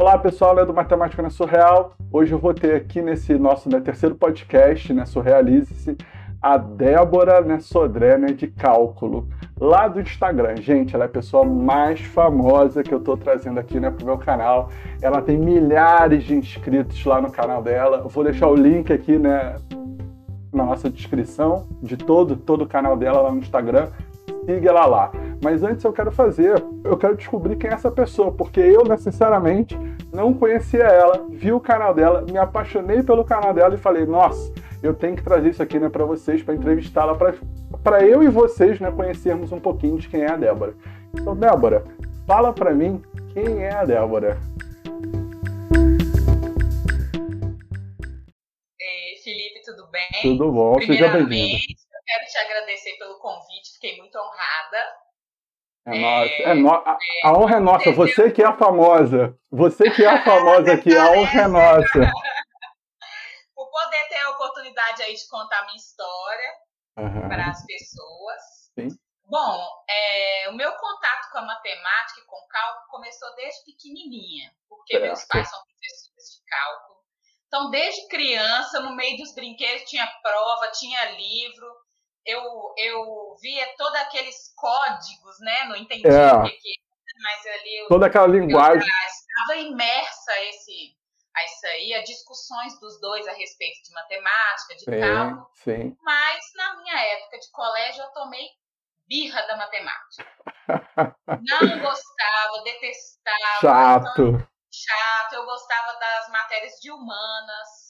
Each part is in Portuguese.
Olá pessoal, é do Matemática na Surreal. Hoje eu vou ter aqui nesse nosso né, terceiro podcast, né, Surrealize-se, a Débora né, Sodré né, de Cálculo, lá do Instagram. Gente, ela é a pessoa mais famosa que eu estou trazendo aqui né, para o meu canal. Ela tem milhares de inscritos lá no canal dela. Eu vou deixar o link aqui né, na nossa descrição de todo, todo o canal dela lá no Instagram. Siga ela lá. Mas antes eu quero fazer, eu quero descobrir quem é essa pessoa, porque eu, né, sinceramente, não conhecia ela, vi o canal dela, me apaixonei pelo canal dela e falei, nossa, eu tenho que trazer isso aqui né, para vocês, para entrevistá-la, para eu e vocês né, conhecermos um pouquinho de quem é a Débora. Então, Débora, fala para mim quem é a Débora. Ei, Felipe, tudo bem? Tudo bom, seja bem-vindo. Eu quero te agradecer pelo convite, fiquei muito honrada. É, nossa. É no... a, a honra é nossa. Você que é a famosa. Você que é a famosa aqui. A honra é nossa. Por poder ter a oportunidade aí de contar minha história uhum. para as pessoas. Sim. Bom, é, o meu contato com a matemática e com o cálculo começou desde pequenininha, porque certo. meus pais são professores de cálculo. Então, desde criança, no meio dos brinquedos, tinha prova, tinha livro eu, eu via todos aqueles códigos, né? Não entendi é. o que, que mas ali eu, toda aquela linguagem. estava imersa a esse a isso aí, a discussões dos dois a respeito de matemática, de sim, cálculo. Sim. Mas na minha época de colégio eu tomei birra da matemática. Não gostava, detestava. Chato. Então, chato. Eu gostava das matérias de humanas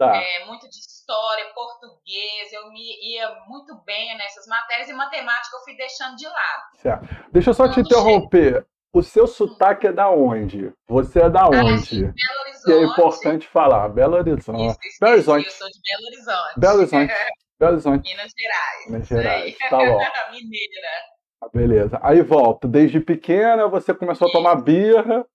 Tá. É, muito de história, português, eu me ia muito bem nessas matérias e matemática eu fui deixando de lado. Certo. Deixa eu só te interromper. O seu sotaque é da onde? Você é da onde? Ah, Belo Horizonte. Que é importante falar. Belo Horizonte. Isso, isso, Belo Horizonte. Eu sou de Belo Horizonte. Belo Horizonte. Belo Horizonte. Minas Gerais. Minas Gerais. Tá bom. Mineira. Ah, beleza. Aí volta. Desde pequena você começou a tomar birra.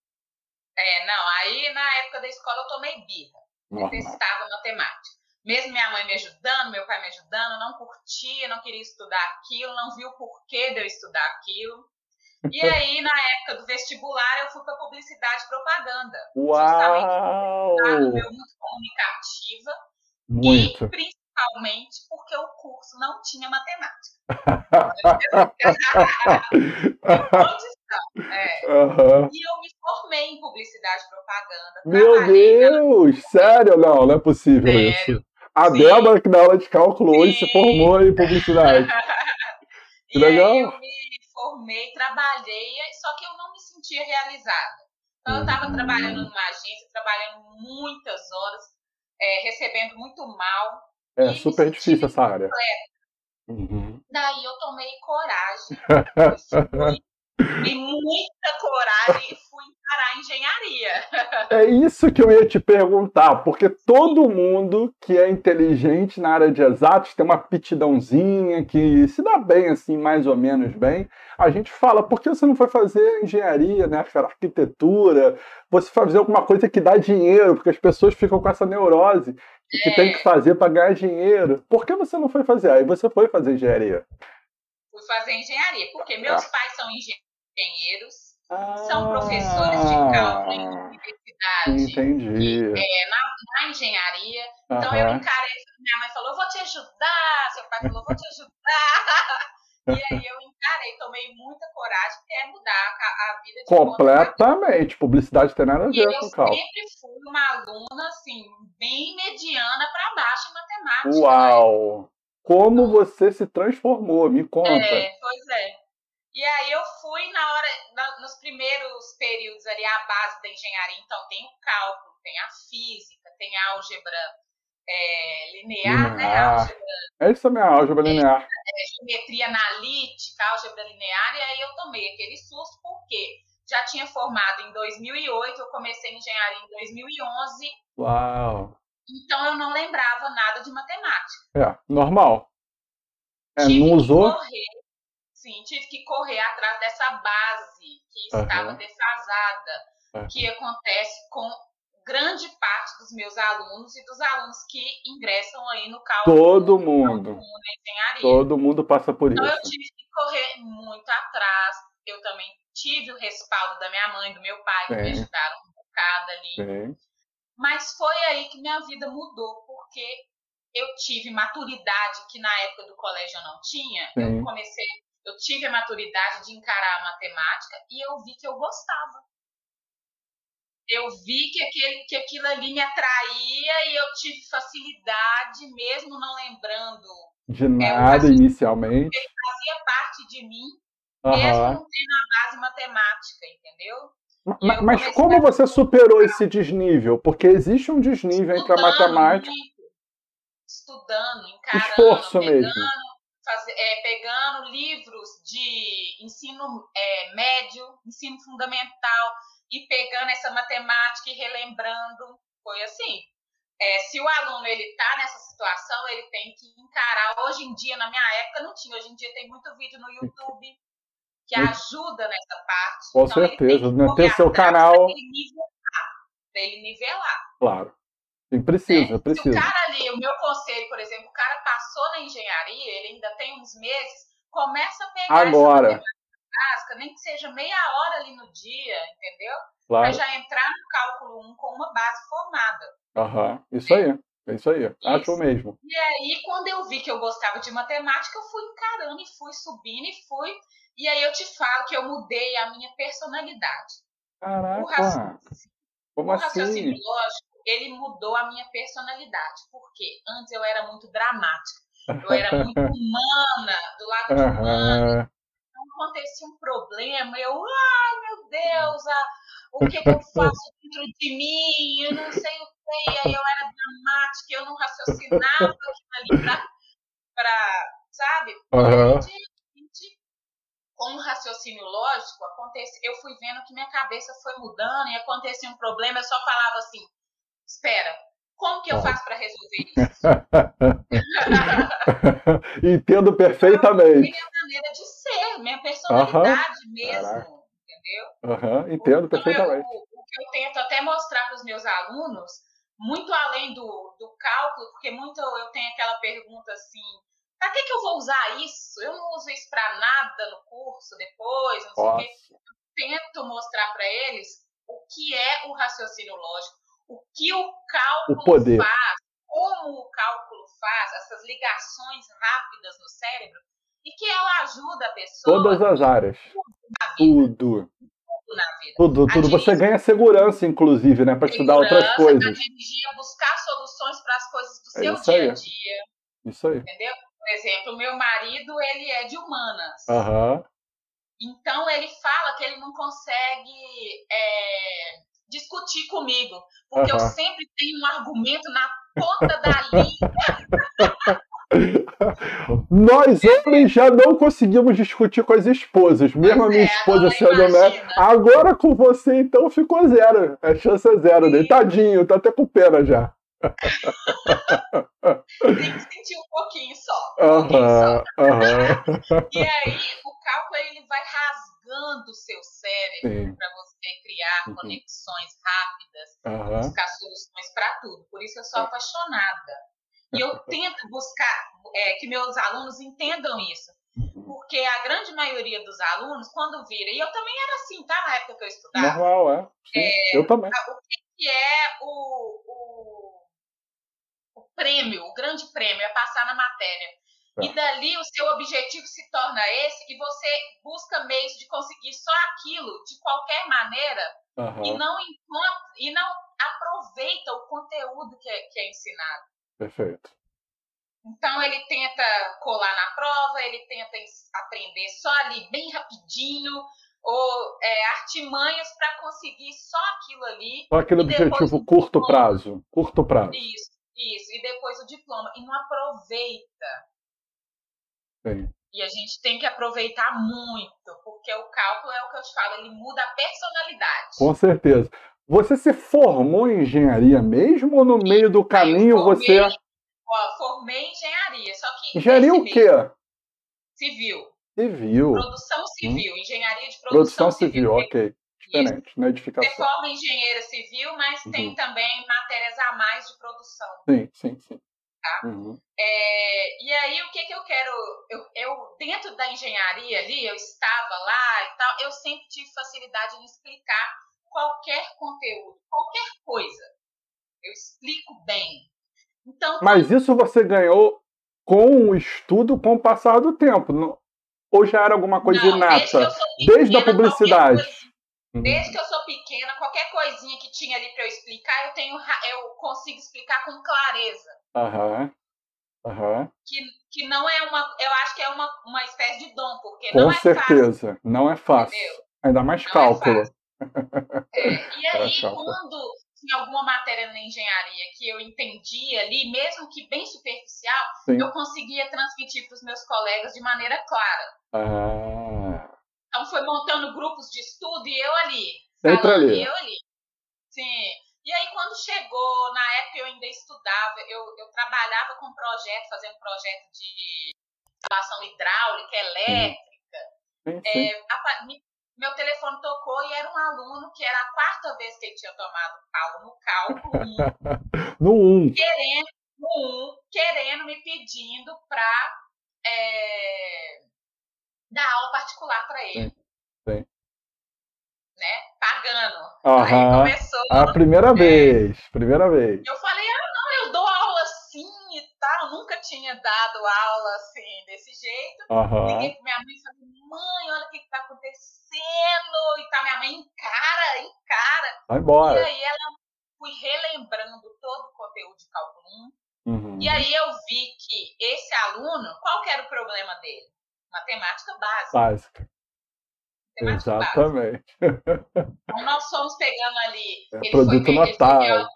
É, não. Aí na época da escola eu tomei birra. Detestava matemática. Mesmo minha mãe me ajudando, meu pai me ajudando, não curtia, não queria estudar aquilo, não viu o porquê de eu estudar aquilo. E aí, na época do vestibular, eu fui para publicidade e propaganda. Uau! Justamente meu muito comunicativa. Muito. E principalmente porque o curso não tinha matemática. É. Uhum. E eu me formei em publicidade e propaganda. Meu Deus! Na... Sério? Não, não é possível Sério? isso. A Sim. Débora, que dá aula de cálculo Sim. hoje, se formou em publicidade. que legal. Eu me formei, trabalhei, só que eu não me sentia realizada. Então, eu estava trabalhando numa agência, trabalhando muitas horas, é, recebendo muito mal. É super difícil essa área. Uhum. Daí eu tomei coragem. e muita coragem e fui encarar a engenharia. É isso que eu ia te perguntar, porque todo mundo que é inteligente na área de exatos tem uma aptidãozinha que se dá bem, assim, mais ou menos bem. A gente fala, por que você não foi fazer engenharia, né, arquitetura? Você fazer alguma coisa que dá dinheiro, porque as pessoas ficam com essa neurose que tem que fazer para ganhar dinheiro. Por que você não foi fazer? Aí você foi fazer engenharia fui fazer engenharia, porque meus pais são engenheiros, ah, são professores de cálculo em universidade. Entendi. E, é, na, na, engenharia. Então eu encarei, minha mãe falou, vou te ajudar, seu pai falou, vou te ajudar. E aí eu encarei, tomei muita coragem até mudar a, a vida de Completamente. Publicidade tem nada a ver com cálculo. Eu sempre fui uma aluna, assim, bem mediana para baixo em matemática. Uau! Né? Como você se transformou? Me conta. É, pois é. E aí eu fui na hora, na, nos primeiros períodos ali, a base da engenharia, então tem o cálculo, tem a física, tem a álgebra é, linear, né? Álgebra, é isso também, a álgebra é, linear. É, geometria analítica, álgebra linear, e aí eu tomei aquele susto, porque já tinha formado em 2008, eu comecei engenharia em 2011. Uau! Então eu não lembrava nada de matemática. É, normal. É, tive não usou? Correr, sim, tive que correr atrás dessa base que estava uhum. defasada, uhum. que acontece com grande parte dos meus alunos e dos alunos que ingressam aí no cálculo. Todo mundo. Todo mundo passa por então, isso. Então eu tive que correr muito atrás. Eu também tive o respaldo da minha mãe, do meu pai, que me ajudaram focada ali. Sim. Mas foi aí que minha vida mudou, porque eu tive maturidade que na época do colégio eu não tinha. Sim. Eu comecei, eu tive a maturidade de encarar a matemática e eu vi que eu gostava. Eu vi que, aquele, que aquilo ali me atraía e eu tive facilidade, mesmo não lembrando. De nada inicialmente. Ele fazia parte de mim, mesmo Aham. não tendo a base matemática, entendeu? Ma- eu Mas comecei como a- você superou esse desnível? Porque existe um desnível entre a Estudando matemática. muito, estudando, encarando, Esforço pegando, mesmo. É, pegando livros de ensino é, médio, ensino fundamental e pegando essa matemática e relembrando. Foi assim. É, se o aluno ele está nessa situação, ele tem que encarar. Hoje em dia, na minha época, não tinha. Hoje em dia tem muito vídeo no YouTube que ajuda nessa parte. Com Então, ele tem certeza, que Ter seu canal. pra ele ele nivelar. Claro. Sim, precisa, Se o precisa. cara ali, o meu conselho, por exemplo, o cara passou na engenharia, ele ainda tem uns meses, começa a pegar Agora. essa básica, nem que seja meia hora ali no dia, entendeu? Pra Claro. já entrar no cálculo 1 com uma base formada. Aham. Isso aí. É isso aí. Acho Isso. mesmo. E aí, quando eu vi que eu gostava de matemática, eu fui encarando e fui subindo e fui. E aí eu te falo que eu mudei a minha personalidade. O Caraca. raciocínio, Como o raciocínio assim? lógico, ele mudou a minha personalidade. Por quê? Antes eu era muito dramática. Eu era muito humana, do lado de humana. Aham. Então acontecia um problema, eu, ai meu Deus, o que, que eu faço dentro de mim? Eu não sei o que. Aí eu era dramática, eu não raciocinava aquilo ali pra, pra sabe? Repente, com um raciocínio lógico, acontece, eu fui vendo que minha cabeça foi mudando e acontecia um problema, eu só falava assim, espera, como que eu faço para resolver isso? Entendo perfeitamente. Minha maneira de ser, minha personalidade mesmo, Caraca. entendeu? Aham, Entendo perfeitamente. eu- o que eu tento até mostrar para os meus alunos, muito além do, do cálculo, porque muito eu tenho aquela pergunta assim, para que, que eu vou usar isso? Eu não uso isso para nada no curso depois, não sei o quê. Tento mostrar para eles o que é o raciocínio lógico, o que o cálculo O poder. faz, como o cálculo faz, essas ligações rápidas no cérebro, e que ela ajuda a pessoa Todas as áreas. na vida, Tudo. tudo na vida. Tudo. Você dirigir- ganha segurança, inclusive, né? Para estudar outras coisas. A dirigir, buscar soluções para as coisas do É seu isso aí. dia a dia, Isso aí. entendeu? Por exemplo, meu marido, ele é de humanas. Aham. Então, ele fala que ele não consegue é, discutir comigo, porque eu sempre tenho um argumento na ponta da língua. Nós homens já não conseguimos discutir com as esposas, mesmo a minha é, esposa sendo médica. Agora com você, então, ficou zero. A chance é zero. dele. Tadinho, tá até com pena já. Tem que sentir um pouquinho só. Um pouquinho só. Aham, aham. E aí, o cálculo ele vai rasgando o seu cérebro para você criar Uhum. conexões rápidas, Aham. buscar soluções para tudo. Por isso eu sou apaixonada. E eu tento buscar é, que meus alunos entendam isso. Porque a grande maioria dos alunos, quando vira, e eu também era assim, tá? Na época que eu estudava, Normal, é. Sim, Eu também. o que, que é o, o, o prêmio, o grande prêmio, é passar na matéria. Tá. E dali o seu objetivo se torna esse e você busca meios de conseguir só aquilo de qualquer maneira e Aham. não encontra, e não aproveita o conteúdo que é, que é ensinado. Perfeito. Então ele tenta colar na prova, ele tenta aprender só ali bem rapidinho, ou é, artimanhas para conseguir só aquilo ali. Só aquele E objetivo curto diploma. prazo. Curto prazo. Isso, isso. E depois o diploma. E não aproveita. Sim. E a gente tem que aproveitar muito, porque o cálculo é o que eu te falo, ele muda a personalidade. Com certeza. Você se formou em engenharia mesmo ou no meio do caminho eu você. formei, ó, formei em engenharia, só que Engenharia o quê? Civil, Civil. produção civil, engenharia de Hum. Produção produção, civil, ok. Diferente, na Você edificação. forma engenheira civil, mas tem Uhum. também matérias a mais de produção. Sim, sim, sim. Tá. Uhum. É, e aí, o que, que eu quero? Eu, eu, dentro da engenharia ali, eu estava lá e tal, eu sempre tive facilidade em explicar qualquer conteúdo, qualquer coisa. Eu explico bem. Então, Mas isso você ganhou com o estudo, com o passar do tempo. Ou já era alguma coisa não, inata? Desde, desde a publicidade. Uhum. Desde que eu sou pequena, qualquer coisinha que tinha ali para eu explicar, eu tenho, eu consigo explicar com clareza. Aham. Uhum. Que, que não é uma. Eu acho que é uma, uma espécie de dom, porque Com não é certeza, fácil, não é fácil. Entendeu? Ainda mais não cálculo. É, é. E aí, quando tinha alguma matéria na engenharia que eu entendia ali, mesmo que bem superficial, Sim. eu conseguia transmitir para os meus colegas de maneira clara. Ah. Então foi montando grupos de estudo e eu ali. Sempre ali. E eu ali. Sim. E aí, quando chegou, na época eu ainda estudava, eu, eu trabalhava com projeto, fazendo projeto de instalação hidráulica, elétrica. Sim, sim. É, a, meu telefone tocou e era um aluno que era a quarta vez que ele tinha tomado pau no cálculo 1. no 1. Querendo, no 1, querendo, me pedindo para é, dar aula particular para ele. Sim, sim né? Pagando. Uhum. Aí começou. A primeira é, vez. Primeira vez. Eu falei, ah, não, eu dou aula assim e tal. Nunca tinha dado aula assim, desse jeito. Uhum. Liguei pra minha mãe e falei, mãe, olha o que, que tá acontecendo. E tá minha mãe encara, encara. Vai embora. E aí ela fui relembrando todo o conteúdo de cálculo 1. Uhum. E aí eu vi que esse aluno, qual que era o problema dele? Matemática básica. Básica. Exatamente. Então nós fomos pegando ali. É ele produto foi, notável. Ele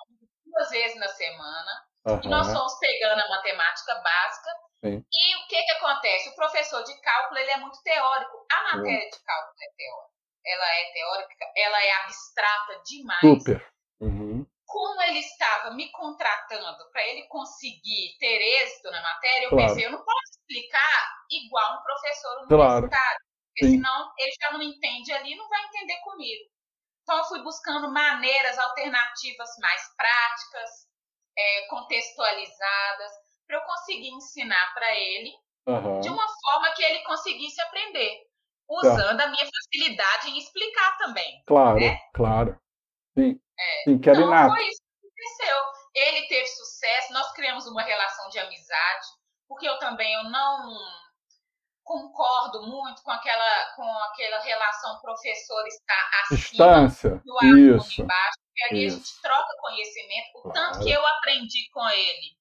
duas vezes na semana. Uhum. E nós fomos pegando a matemática básica. Sim. E o que, que acontece? O professor de cálculo ele é muito teórico. A matéria uhum. de cálculo é teórica. Ela é teórica, ela é abstrata demais. Super. Uhum. Como ele estava me contratando para ele conseguir ter êxito na matéria, eu claro. pensei, eu não posso explicar igual um professor universitário. Claro. Porque Sim. senão ele já não entende ali e não vai entender comigo. Então eu fui buscando maneiras alternativas mais práticas, é, contextualizadas, para eu conseguir ensinar para ele uhum. de uma forma que ele conseguisse aprender, usando a minha facilidade em explicar também. Claro, né? claro. Sim, é. Sim então, foi isso que aconteceu. Ele teve sucesso, nós criamos uma relação de amizade, porque eu também eu não concordo muito com aquela, com aquela relação professor estar acima Distância. do aluno Isso. embaixo, porque ali Isso. a gente troca conhecimento, o Claro. tanto que eu aprendi com ele.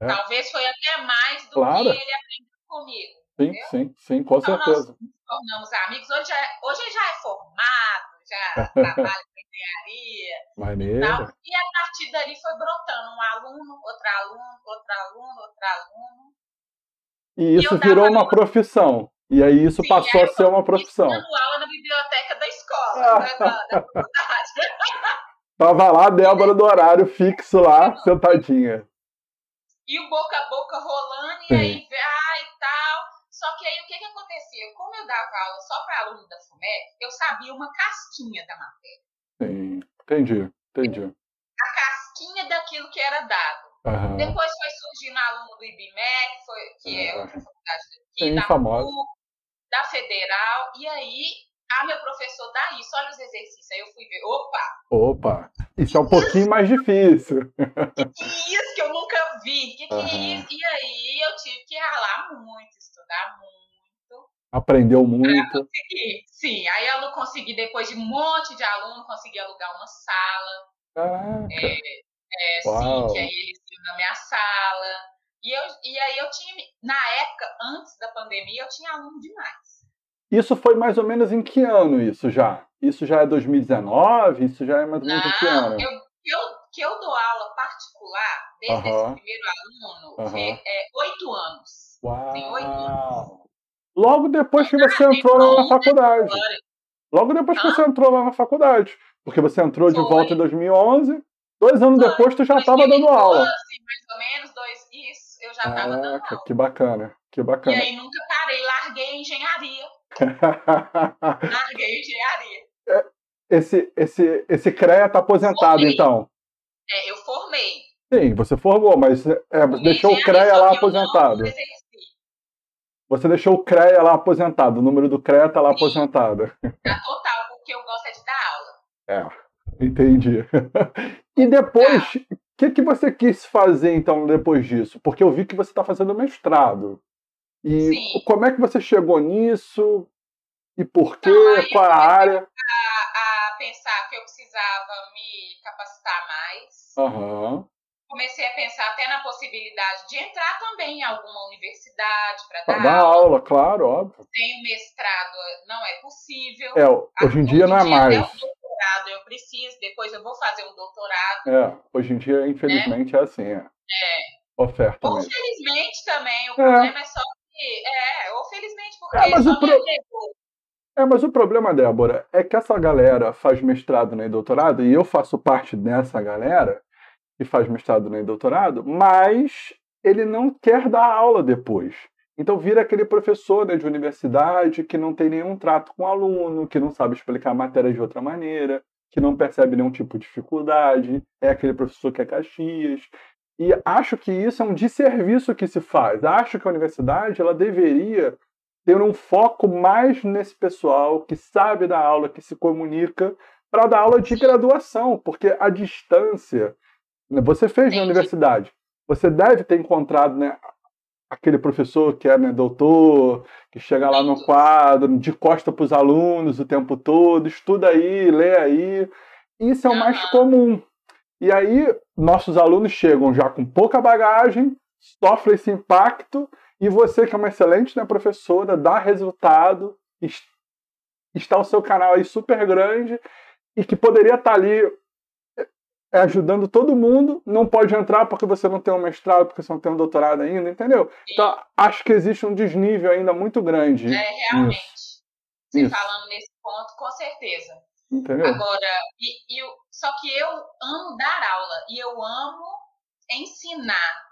É. Talvez foi até mais do Claro. que ele aprendeu comigo. Sim, entendeu? sim, sim, com Então, certeza. nós nos tornamos amigos. Hoje, é- hoje ele já é formado, já trabalha engenharia e tal. Maneiro. E a partir dali foi brotando um aluno, outro aluno, outro aluno, outro aluno. E isso dava virou uma profissão. E aí isso Sim, passou aí a ser uma profissão. Dando aula na biblioteca da escola, né, da, da faculdade. Tava lá a Débora do horário fixo lá, sentadinha. E o boca a boca rolando, e aí, ah, e tal. Só que aí o que que acontecia? Como eu dava aula só para aluno da FUMEC, eu sabia uma casquinha da matéria. Sim, entendi, entendi. A casquinha daquilo que era dado. Depois foi surgindo aluno do IBMEC, foi, que é outra faculdade Sim, da famosa. PUC, da Federal, e aí, ah, meu professor dá isso, olha os exercícios. Aí eu fui ver, opa, Opa, isso é um pouquinho mais difícil. que que é isso que eu nunca vi? Que que é Aham. isso? E aí eu tive que ralar muito, estudar muito. Aprendeu muito. conseguir. Sim, aí eu não consegui, depois de um monte de aluno, consegui alugar uma sala. Caraca. É, Uau. sim, que aí eles iam na minha sala. E, eu, e aí eu tinha, na época, antes da pandemia, eu tinha aluno demais. Isso foi mais ou menos em que ano isso já? Isso já é 2019? Isso já é mais ou menos em que Não, ano? eu, eu, que eu dou aula particular, desde Aham. esse primeiro aluno, Aham. é, é oito anos. Tem oito Uau! Logo depois que você entrou na faculdade. Logo depois que você entrou lá na faculdade. Porque você entrou de volta em 2011. Dois anos depois tu já estava dando 2012, aula. mais ou menos, dois, isso, eu já estava dando aula. que bacana. Que E bacana. aí nunca parei, larguei a engenharia. Larguei a engenharia. esse, esse, esse CREA tá aposentado, Formei. então. É, eu formei. Sim, você formou, mas é, deixou o CREA lá eu não aposentado. exerci. Você deixou o CREA lá aposentado. O número do CREA tá lá Sim. aposentado. Tá total, porque eu gosto é de dar aula. É, entendi. e depois, o ah. que, que você quis fazer então depois disso? Porque eu vi que você está fazendo mestrado. E Sim. como é que você chegou nisso? E por quê? Então, Qual a área? A, a, pensar que eu precisava me capacitar mais. Uhum comecei a pensar até na possibilidade de entrar também em alguma universidade para dar, dar aula. aula. claro, óbvio. Tenho mestrado, não é possível. É, hoje em dia não é mais. Até doutorado eu preciso, depois eu vou fazer um doutorado. É, hoje em dia, infelizmente, né? é assim. É. é. Oferta. Ou mesmo. felizmente também, o é. problema é só que. É, ou felizmente, porque é, mas só o pro... É, mas o problema, Débora, é que essa galera faz mestrado né, e doutorado, e eu faço parte dessa galera, que faz mestrado nem doutorado, mas ele não quer dar aula depois. Então vira aquele professor né, de universidade que não tem nenhum trato com o aluno, que não sabe explicar a matéria de outra maneira, que não percebe nenhum tipo de dificuldade, é aquele professor que é Caxias. E acho que isso é um desserviço que se faz. Acho que a universidade ela deveria ter um foco mais nesse pessoal que sabe da aula, que se comunica, para dar aula de graduação, porque a distância você fez Entendi. na universidade. Você deve ter encontrado né, aquele professor que é né, doutor, que chega lá no quadro, de costa para os alunos o tempo todo, estuda aí, lê aí. Isso é o mais comum. E aí, nossos alunos chegam já com pouca bagagem, sofrem esse impacto, e você, que é uma excelente né, professora, dá resultado, está o seu canal aí super grande, e que poderia estar ali é ajudando todo mundo, não pode entrar porque você não tem um mestrado, porque você não tem um doutorado ainda, entendeu? Sim. Então, acho que existe um desnível ainda muito grande. É, realmente. Isso. Você Isso. falando nesse ponto, com certeza. Entendeu? Agora, e, só que eu amo dar aula e eu amo ensinar.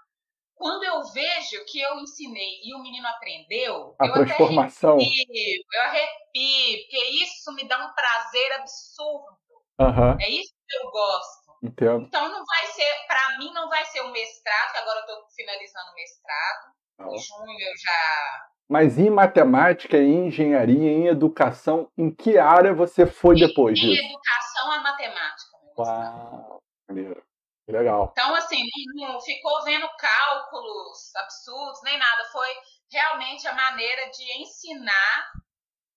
Quando eu vejo que eu ensinei e o menino aprendeu, a eu transformação. Arrepio, eu arrepio, porque isso me dá um prazer absurdo. Uhum. É isso que eu gosto. Entendo. Então não vai ser, para mim não vai ser o mestrado, que agora eu estou finalizando o mestrado. Em junho eu já. Mas em matemática, em engenharia, em educação, em que área você foi depois em, disso? Em educação a matemática. Uau, maneiro. Legal. Então, assim, não ficou vendo cálculos absurdos, nem nada. Foi realmente a maneira de ensinar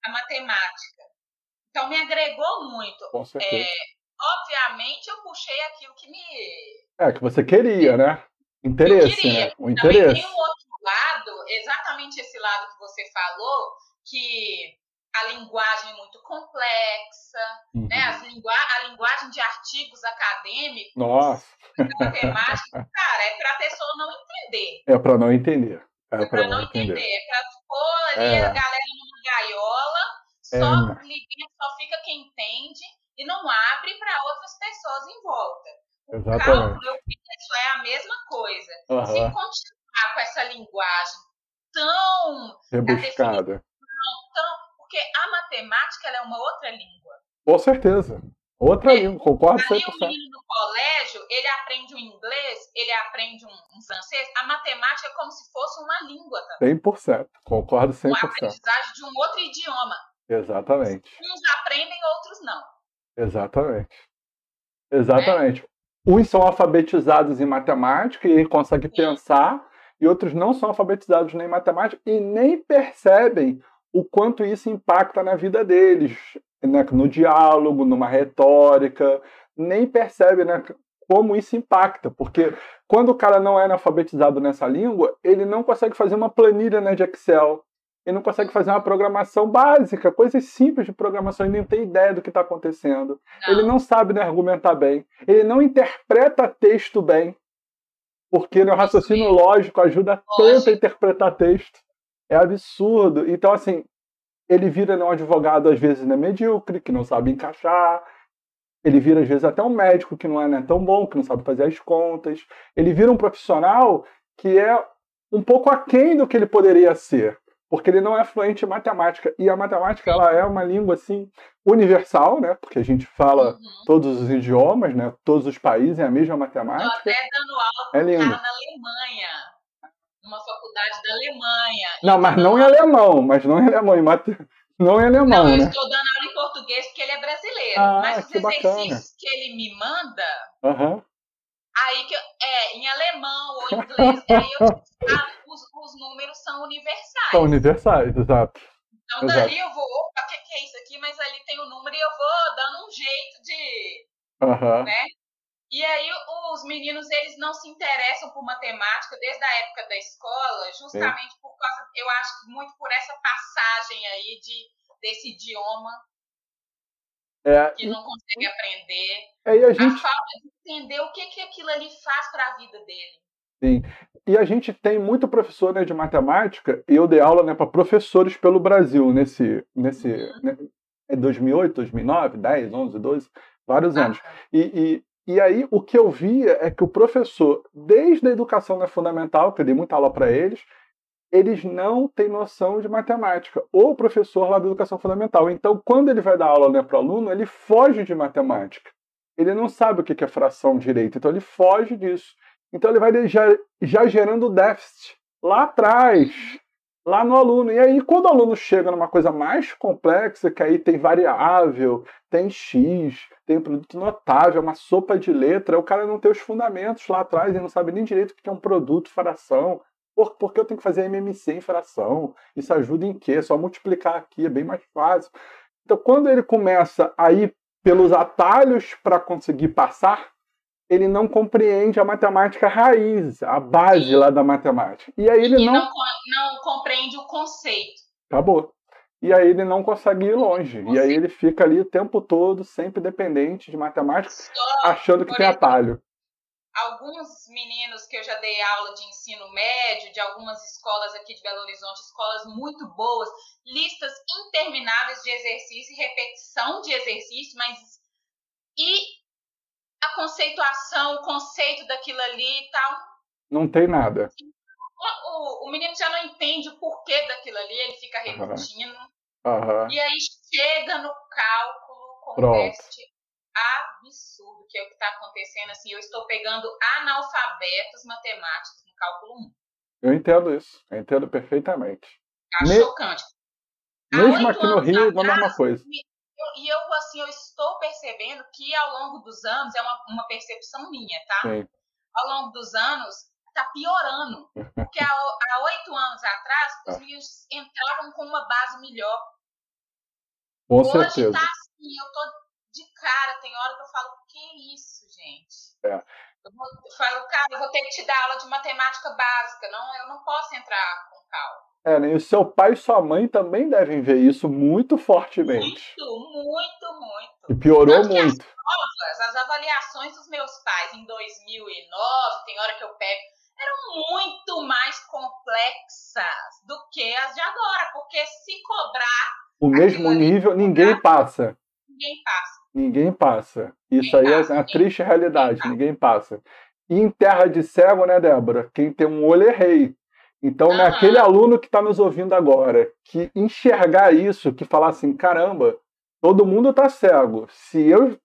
a matemática. Então, me agregou muito. Com certeza. É, obviamente eu puxei aquilo que me. É, que você queria, né? Interesse, né? O interesse. Também tem um outro lado, exatamente esse lado que você falou, que a linguagem é muito complexa, uhum. né? As lingu a linguagem de artigos acadêmicos, Nossa. matemática, cara, é para a pessoa não entender. É para não entender. É, é para não entender. entender. É para pôr ali é. a galera numa gaiola, só é. só fica quem entende e não abre para outras pessoas em volta. O Exatamente. cálculo, eu penso, é a mesma coisa. Uhum. Se continuar com essa linguagem tão rebuscada, tão, porque a matemática é uma outra língua. Com certeza. Outra é, língua, concordo 100%. o menino no colégio, ele aprende o inglês, ele aprende um, um, francês. A matemática é como se fosse uma língua também. 100%, concordo 100%. Uma aprendizagem de um outro idioma. Exatamente. Uns aprendem, outros não. Exatamente. Exatamente. É. Uns são alfabetizados em matemática e conseguem pensar, e outros não são alfabetizados nem em matemática e nem percebem o quanto isso impacta na vida deles, né? no diálogo, numa retórica, nem percebe né, como isso impacta, porque quando o cara não é alfabetizado nessa língua, ele não consegue fazer uma planilha né, de Excel, ele não consegue fazer uma programação básica, coisas simples de programação, ele não tem ideia do que está acontecendo. Não. Ele não sabe né, argumentar bem. Ele não interpreta texto bem. Porque o raciocínio lógico ajuda tanto a interpretar texto. É absurdo. Então, assim, ele vira né, um advogado, às vezes, né, medíocre, que não sabe encaixar. Ele vira, às vezes, até um médico que não é né, tão bom, que não sabe fazer as contas. Ele vira um profissional que é um pouco aquém do que ele poderia ser porque ele não é fluente em matemática. E a matemática ela é uma língua assim universal, né? Porque a gente fala uhum. todos os idiomas, né? Todos os países é a mesma matemática. Estou até dando aula é um cara na Alemanha, numa faculdade da Alemanha. Não, mas não em alemão, mas não em alemão, em mate... não em alemão, não, né? Eu estou dando aula em português porque ele é brasileiro. Ah, mas os exercícios bacana. que ele me manda, uhum. aí que eu, é em alemão ou em inglês, aí eu, os, os, números são universais. São universais, exato. Então exato. dali eu vou, opa, o que, que, é isso aqui? Mas ali tem o um número e eu vou dando um jeito de. Uhum. Né? E aí os meninos eles não se interessam por matemática desde a época da escola, justamente por causa, eu acho que muito por essa passagem aí de desse idioma é, que não consegue aprender. É, a, gente... a falta de entender o que, que aquilo ali faz para a vida dele. Sim. E a gente tem muito professor né, de matemática, e eu dei aula né, para professores pelo Brasil nesse. nesse uhum. né, 2008, 2009, 10, 11, 12, vários anos. E, e, e aí o que eu via é que o professor, desde a educação né, fundamental, que eu dei muita aula para eles, eles não têm noção de matemática. Ou o professor lá da educação fundamental. Então, quando ele vai dar aula né, para o aluno, ele foge de matemática. Ele não sabe o que é fração direito, então ele foge disso. Então ele vai já, já gerando déficit lá atrás, lá no aluno. E aí, quando o aluno chega numa coisa mais complexa, que aí tem variável, tem X, tem produto notável, uma sopa de letra, o cara não tem os fundamentos lá atrás, ele não sabe nem direito o que é um produto, fração. Por, por que eu tenho que fazer MMC em fração? Isso ajuda em quê? É só multiplicar aqui, é bem mais fácil. Então, quando ele começa a ir pelos atalhos para conseguir passar, ele não compreende a matemática raiz, a base Sim. lá da matemática. E aí ele e não... não... não compreende o conceito. Acabou. E aí ele não consegue ir longe. E aí ele fica ali o tempo todo, sempre dependente de matemática, Só, achando que tem exemplo, atalho. Alguns meninos que eu já dei aula de ensino médio, de algumas escolas aqui de Belo Horizonte, escolas muito boas, listas intermináveis de exercício, repetição de exercício, mas e a conceituação, o conceito daquilo ali e tal. Não tem nada. O, o, o, menino já não entende o porquê daquilo ali, ele fica repetindo. Uhum. E aí chega no cálculo com Pronto. um teste absurdo, que é o que está acontecendo. Assim, eu estou pegando analfabetos matemáticos no cálculo 1. Eu entendo isso, eu entendo perfeitamente. Tá Me... chocante. Mesmo aqui no Rio, atrás, a mesma coisa. E eu, assim, eu estou percebendo que ao longo dos anos, é uma, uma percepção minha, tá? Sim. Ao longo dos anos, tá piorando. Porque há oito anos atrás, os meninos entravam com uma base melhor. Com Hoje certeza. tá assim, eu tô de cara, tem hora que eu falo, que isso, gente? É. Eu, vou, eu falo, cara, eu vou ter que te dar aula de matemática básica, não, eu não posso entrar com cálculo. É, né? E o seu pai e sua mãe também devem ver isso muito fortemente. Muito, muito, muito. E piorou Tanto muito. As, provas, as avaliações dos meus pais em 2009, tem hora que eu pego, eram muito mais complexas do que as de agora, porque se cobrar o mesmo nível, ninguém passa. Ninguém passa. Ninguém passa. Isso ninguém aí passa, é uma triste realidade, ninguém, ninguém passa. E em terra de cego, né, Débora? Quem tem um olho é rei. Então, uhum. naquele aluno que está nos ouvindo agora, que enxergar isso, que falar assim, caramba, todo mundo está cego. Se eu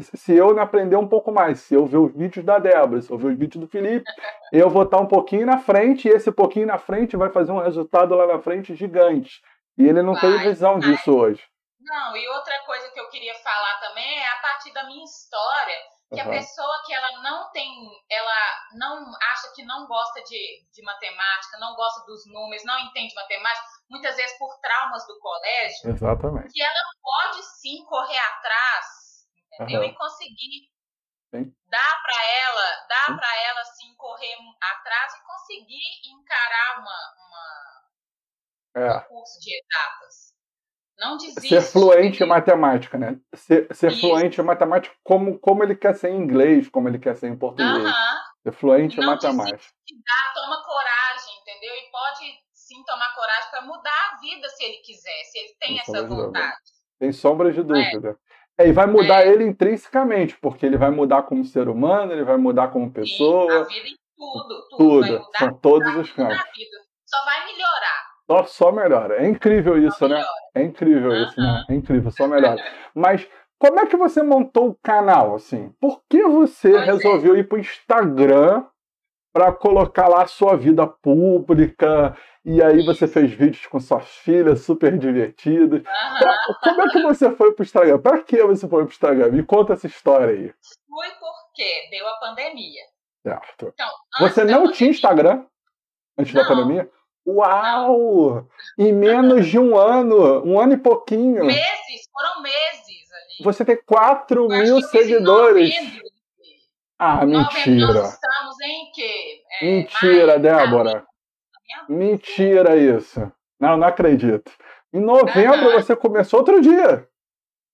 se eu aprender um pouco mais, se eu ver os vídeos da Débora, se eu ver os vídeos do Felipe, eu vou estar um pouquinho na frente e esse pouquinho na frente vai fazer um resultado lá na frente gigante. E ele não vai, tem visão vai. disso hoje. Não, e outra coisa que eu queria falar também é a partir da minha história, que uhum. a pessoa que ela não tem, ela não acha que não gosta de, de matemática, não gosta dos números, não entende matemática, muitas vezes por traumas do colégio, Exatamente. que ela pode sim correr atrás, entendeu? Uhum. E conseguir Sim. dar para ela, dar para ela sim correr atrás e conseguir encarar uma, uma é. um curso de etapas. Não desiste. Ser fluente em matemática, né? Ser, ser fluente em matemática como, como ele quer ser em inglês, como ele quer ser em português. Uh -huh. Ser fluente em matemática. Dá, toma coragem, entendeu? E pode sim tomar coragem para mudar a vida se ele quiser, se ele tem, tem essa vontade. Tem sombra de dúvida. É. É, e vai mudar é. ele intrinsecamente, porque ele vai mudar como ser humano, ele vai mudar como pessoa. Sim, a vida em tudo. Tudo. tudo. São todos os campos. Só vai melhorar. Só, só melhora. É incrível isso, né? É incrível isso, né? É incrível, só melhora. Mas como é que você montou o canal, assim? Por que você pois é. resolveu é. ir pro Instagram para colocar lá a sua vida pública. E aí você fez vídeos com sua filha, super divertidos. Como é que você foi pro Instagram? Para que você foi pro Instagram? Me conta essa história aí. Fui porque deu a pandemia. Certo. Então, Você da não pandemia, tinha Instagram antes da Não. pandemia? Uau! Em menos de um ano, um ano e pouquinho, Meses, foram meses ali. você tem 4 Eu mil seguidores. novembro. Ah, Novembro, nós mentira. estamos em quê? É, Mentira, maio, Débora. Mentira isso. Não, não acredito. Em novembro Aham. você começou outro dia.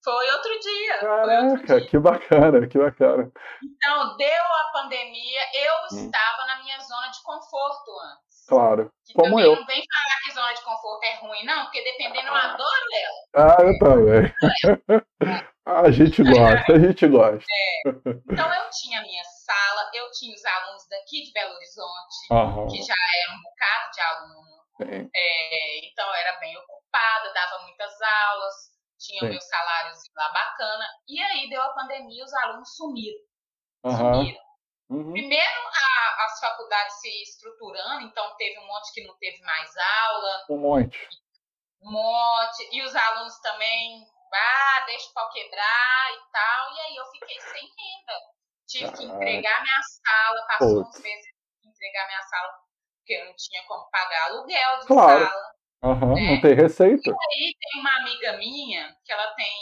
Foi outro dia. foi outro Caraca, dia. que bacana, que bacana. Então, deu a pandemia, eu Hum. estava na minha zona de conforto antes. Claro. Que Como eu. não vem falar que zona de conforto é ruim, não, porque dependendo, eu adoro ela. Ah, eu também. a gente gosta, a gente gosta. Então, eu tinha a minha sala, eu tinha os alunos daqui de Belo Horizonte, Aham. que já era um bocado de aluno. É, então, eu era bem ocupada, dava muitas aulas, tinha Sim. o meu salário lá bacana. E aí, deu a pandemia, os alunos sumiram. Sumiram. Uhum. Primeiro, a- as faculdades se estruturando, então teve um monte que não teve mais aula, Um monte. um monte, e os alunos também, ah, deixa o pau quebrar e tal, e aí eu fiquei sem renda. Tive que entregar minha sala, passou Putz. uns meses que entregar minha sala, porque eu não tinha como pagar aluguel de Claro. sala. Aham, É. Não tem receita. Aí tem uma amiga minha, que ela tem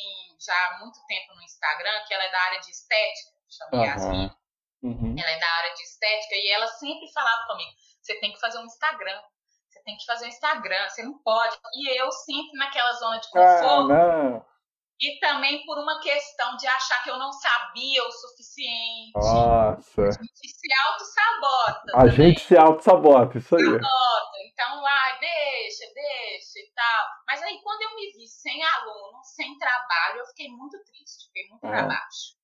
já há muito tempo no Instagram, que ela é da área de estética, chama Yasmin. Uhum. Ela é da área de estética e ela sempre falava comigo: você tem que fazer um Instagram. Você tem que fazer um Instagram, você não pode. E eu sempre naquela zona de Ah, conforto. não. E também por uma questão de achar que eu não sabia o suficiente. Nossa. A gente se auto-sabota. A também. gente se auto-sabota, isso aí. Sabota. Então, ai, deixa, deixa e tal. Mas aí, quando eu me vi sem aluno, sem trabalho, eu fiquei muito triste, fiquei muito pra Ah. baixo.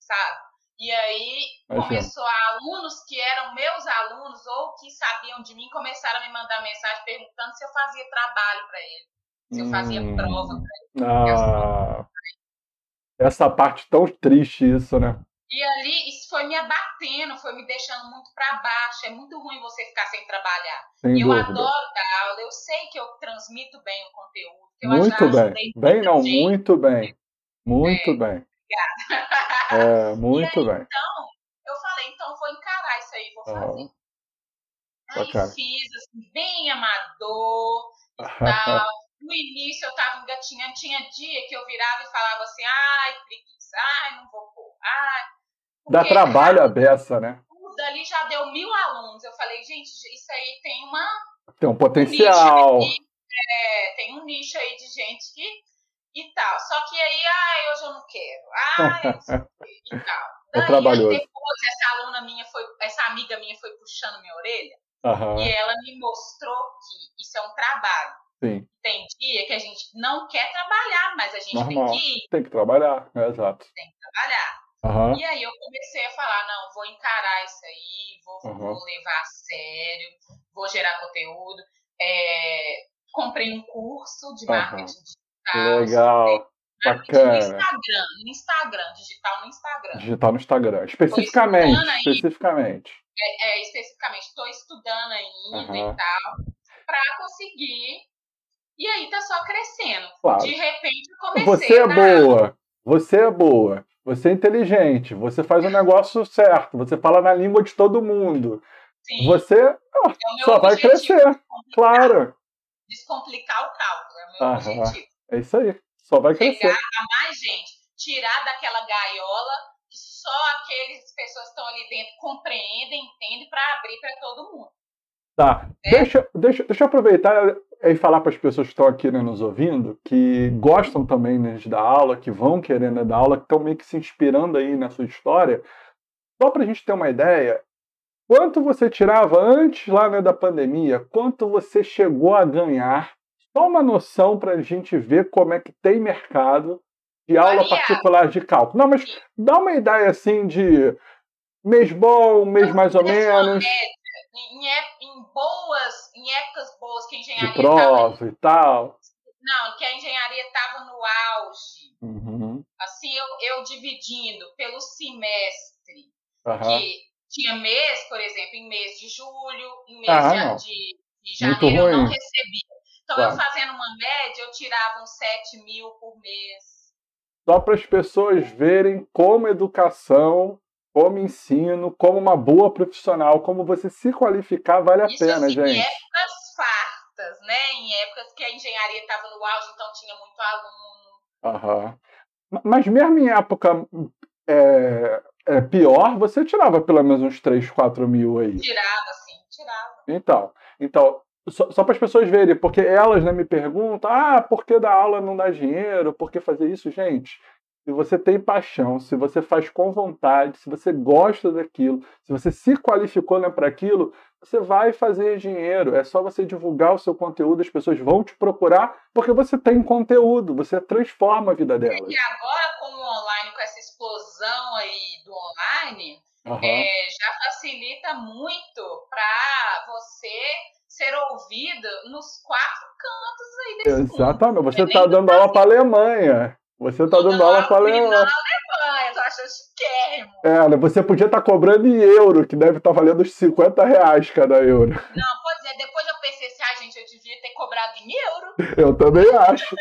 Sabe? E aí começou a alunos que eram meus alunos ou que sabiam de mim começaram a me mandar mensagem perguntando se eu fazia trabalho para ele, se eu fazia Hum. prova para ele. Ah, essa parte tão triste, isso, né? E ali isso foi me abatendo, foi me deixando muito para baixo. É muito ruim você ficar sem trabalhar. Sem eu dúvida. adoro dar aula, eu sei que eu transmito bem o conteúdo. eu Muito bem. Bem, não, gente. muito bem. Muito bem. É, muito aí, bem. Então, eu falei, então vou encarar isso aí, vou fazer. Aí Bacana. fiz, assim, bem amador e tal. No início eu tava engatinhando, tinha dia que eu virava e falava assim, ai, preguiça, ai, não vou pôr, ai. Dá Porque trabalho a beça, né? tudo ali já deu mil alunos. Eu falei, gente, isso aí tem uma Tem um um potencial. nicho aí, é, tem um nicho aí de gente que e tal. Só que aí, ai, hoje eu não quero. Ai, eu não sei o quê, e tal. É Daí, trabalhoso. depois, essa aluna minha foi, essa amiga minha foi puxando minha orelha Aham, e ela me mostrou que isso é um trabalho. sim. Tem dia que a gente não quer trabalhar, mas a gente Normal. tem que ir, Tem que trabalhar, é, exato. tem que trabalhar. Aham, E aí eu comecei a falar, não, vou encarar isso aí, vou, Uhum. vou levar a sério, vou gerar conteúdo. É, comprei um curso de marketing digital. Legal. marketing bacana. No Instagram, no Instagram, digital no Instagram. Digital no Instagram. Especificamente. Especificamente. É, é, especificamente, estou estudando ainda Aham. e tal, para conseguir. E aí tá só crescendo. Claro. De repente eu comecei Você é boa. Você é boa. Você é inteligente. Você faz o negócio certo. Você fala na língua de todo mundo. Sim, Você é só vai crescer. descomplicar- Claro. Descomplicar o cálculo, é o meu objetivo. É isso aí. Só vai Pegar crescer. a mais gente, tirar daquela gaiola que só aqueles pessoas que estão ali dentro compreendem, entendem, para abrir para todo mundo. Tá. É. Deixa, deixa, deixa eu aproveitar e falar para as pessoas que estão aqui né, nos ouvindo, que gostam também né, dar aula, que vão querendo dar aula, que estão meio que se inspirando aí na sua história. Só para a gente ter uma ideia, quanto você tirava antes lá né, da pandemia, quanto você chegou a ganhar? Só uma noção para a gente ver como é que tem mercado de aula particular de cálculo. Não, mas dá uma ideia assim de mês bom, mês mais ou menos. Em, em boas, em épocas boas que a de engenharia estava. prova e tal. Não, que a engenharia estava no auge. Uhum. Assim, eu, eu dividindo pelo semestre, Aham. que tinha mês, por exemplo, em mês de julho, em mês ah, de, de, de, janeiro eu não recebia. Então, claro. eu fazendo uma média, eu tirava uns 7 mil por mês. Só para as pessoas verem como educação, como ensino, como uma boa profissional, como você se qualificar vale a Isso, pena, assim, gente. Em épocas fartas, né? Em épocas que a engenharia estava no auge, então tinha muito aluno. Aham. Mas mesmo em época é, é, pior, você tirava pelo menos uns 3, 4 mil aí. Tirava, sim, tirava. Então, então só, só para as pessoas verem, porque elas né, me perguntam: ah, por que dar aula não dá dinheiro? Por que fazer isso? Gente, se você tem paixão, se você faz com vontade, se você gosta daquilo, se você se qualificou né, para aquilo, você vai fazer dinheiro. É só você divulgar o seu conteúdo, as pessoas vão te procurar porque você tem conteúdo, você transforma a vida delas. E agora, com o online, com essa explosão aí do online, uhum. é, já facilita muito para você ser ouvida nos quatro cantos aí desse Exatamente. Mundo. Você está dando aula para a Alemanha. Você está dando aula para a Alemanha. Eu tô achando chiquérrimo. É, né, você podia estar tá cobrando em euro, que deve estar tá valendo uns 50 reais cada euro. Não, pois é, depois eu pensei assim, ah, gente, eu devia ter cobrado em euro. Eu também acho.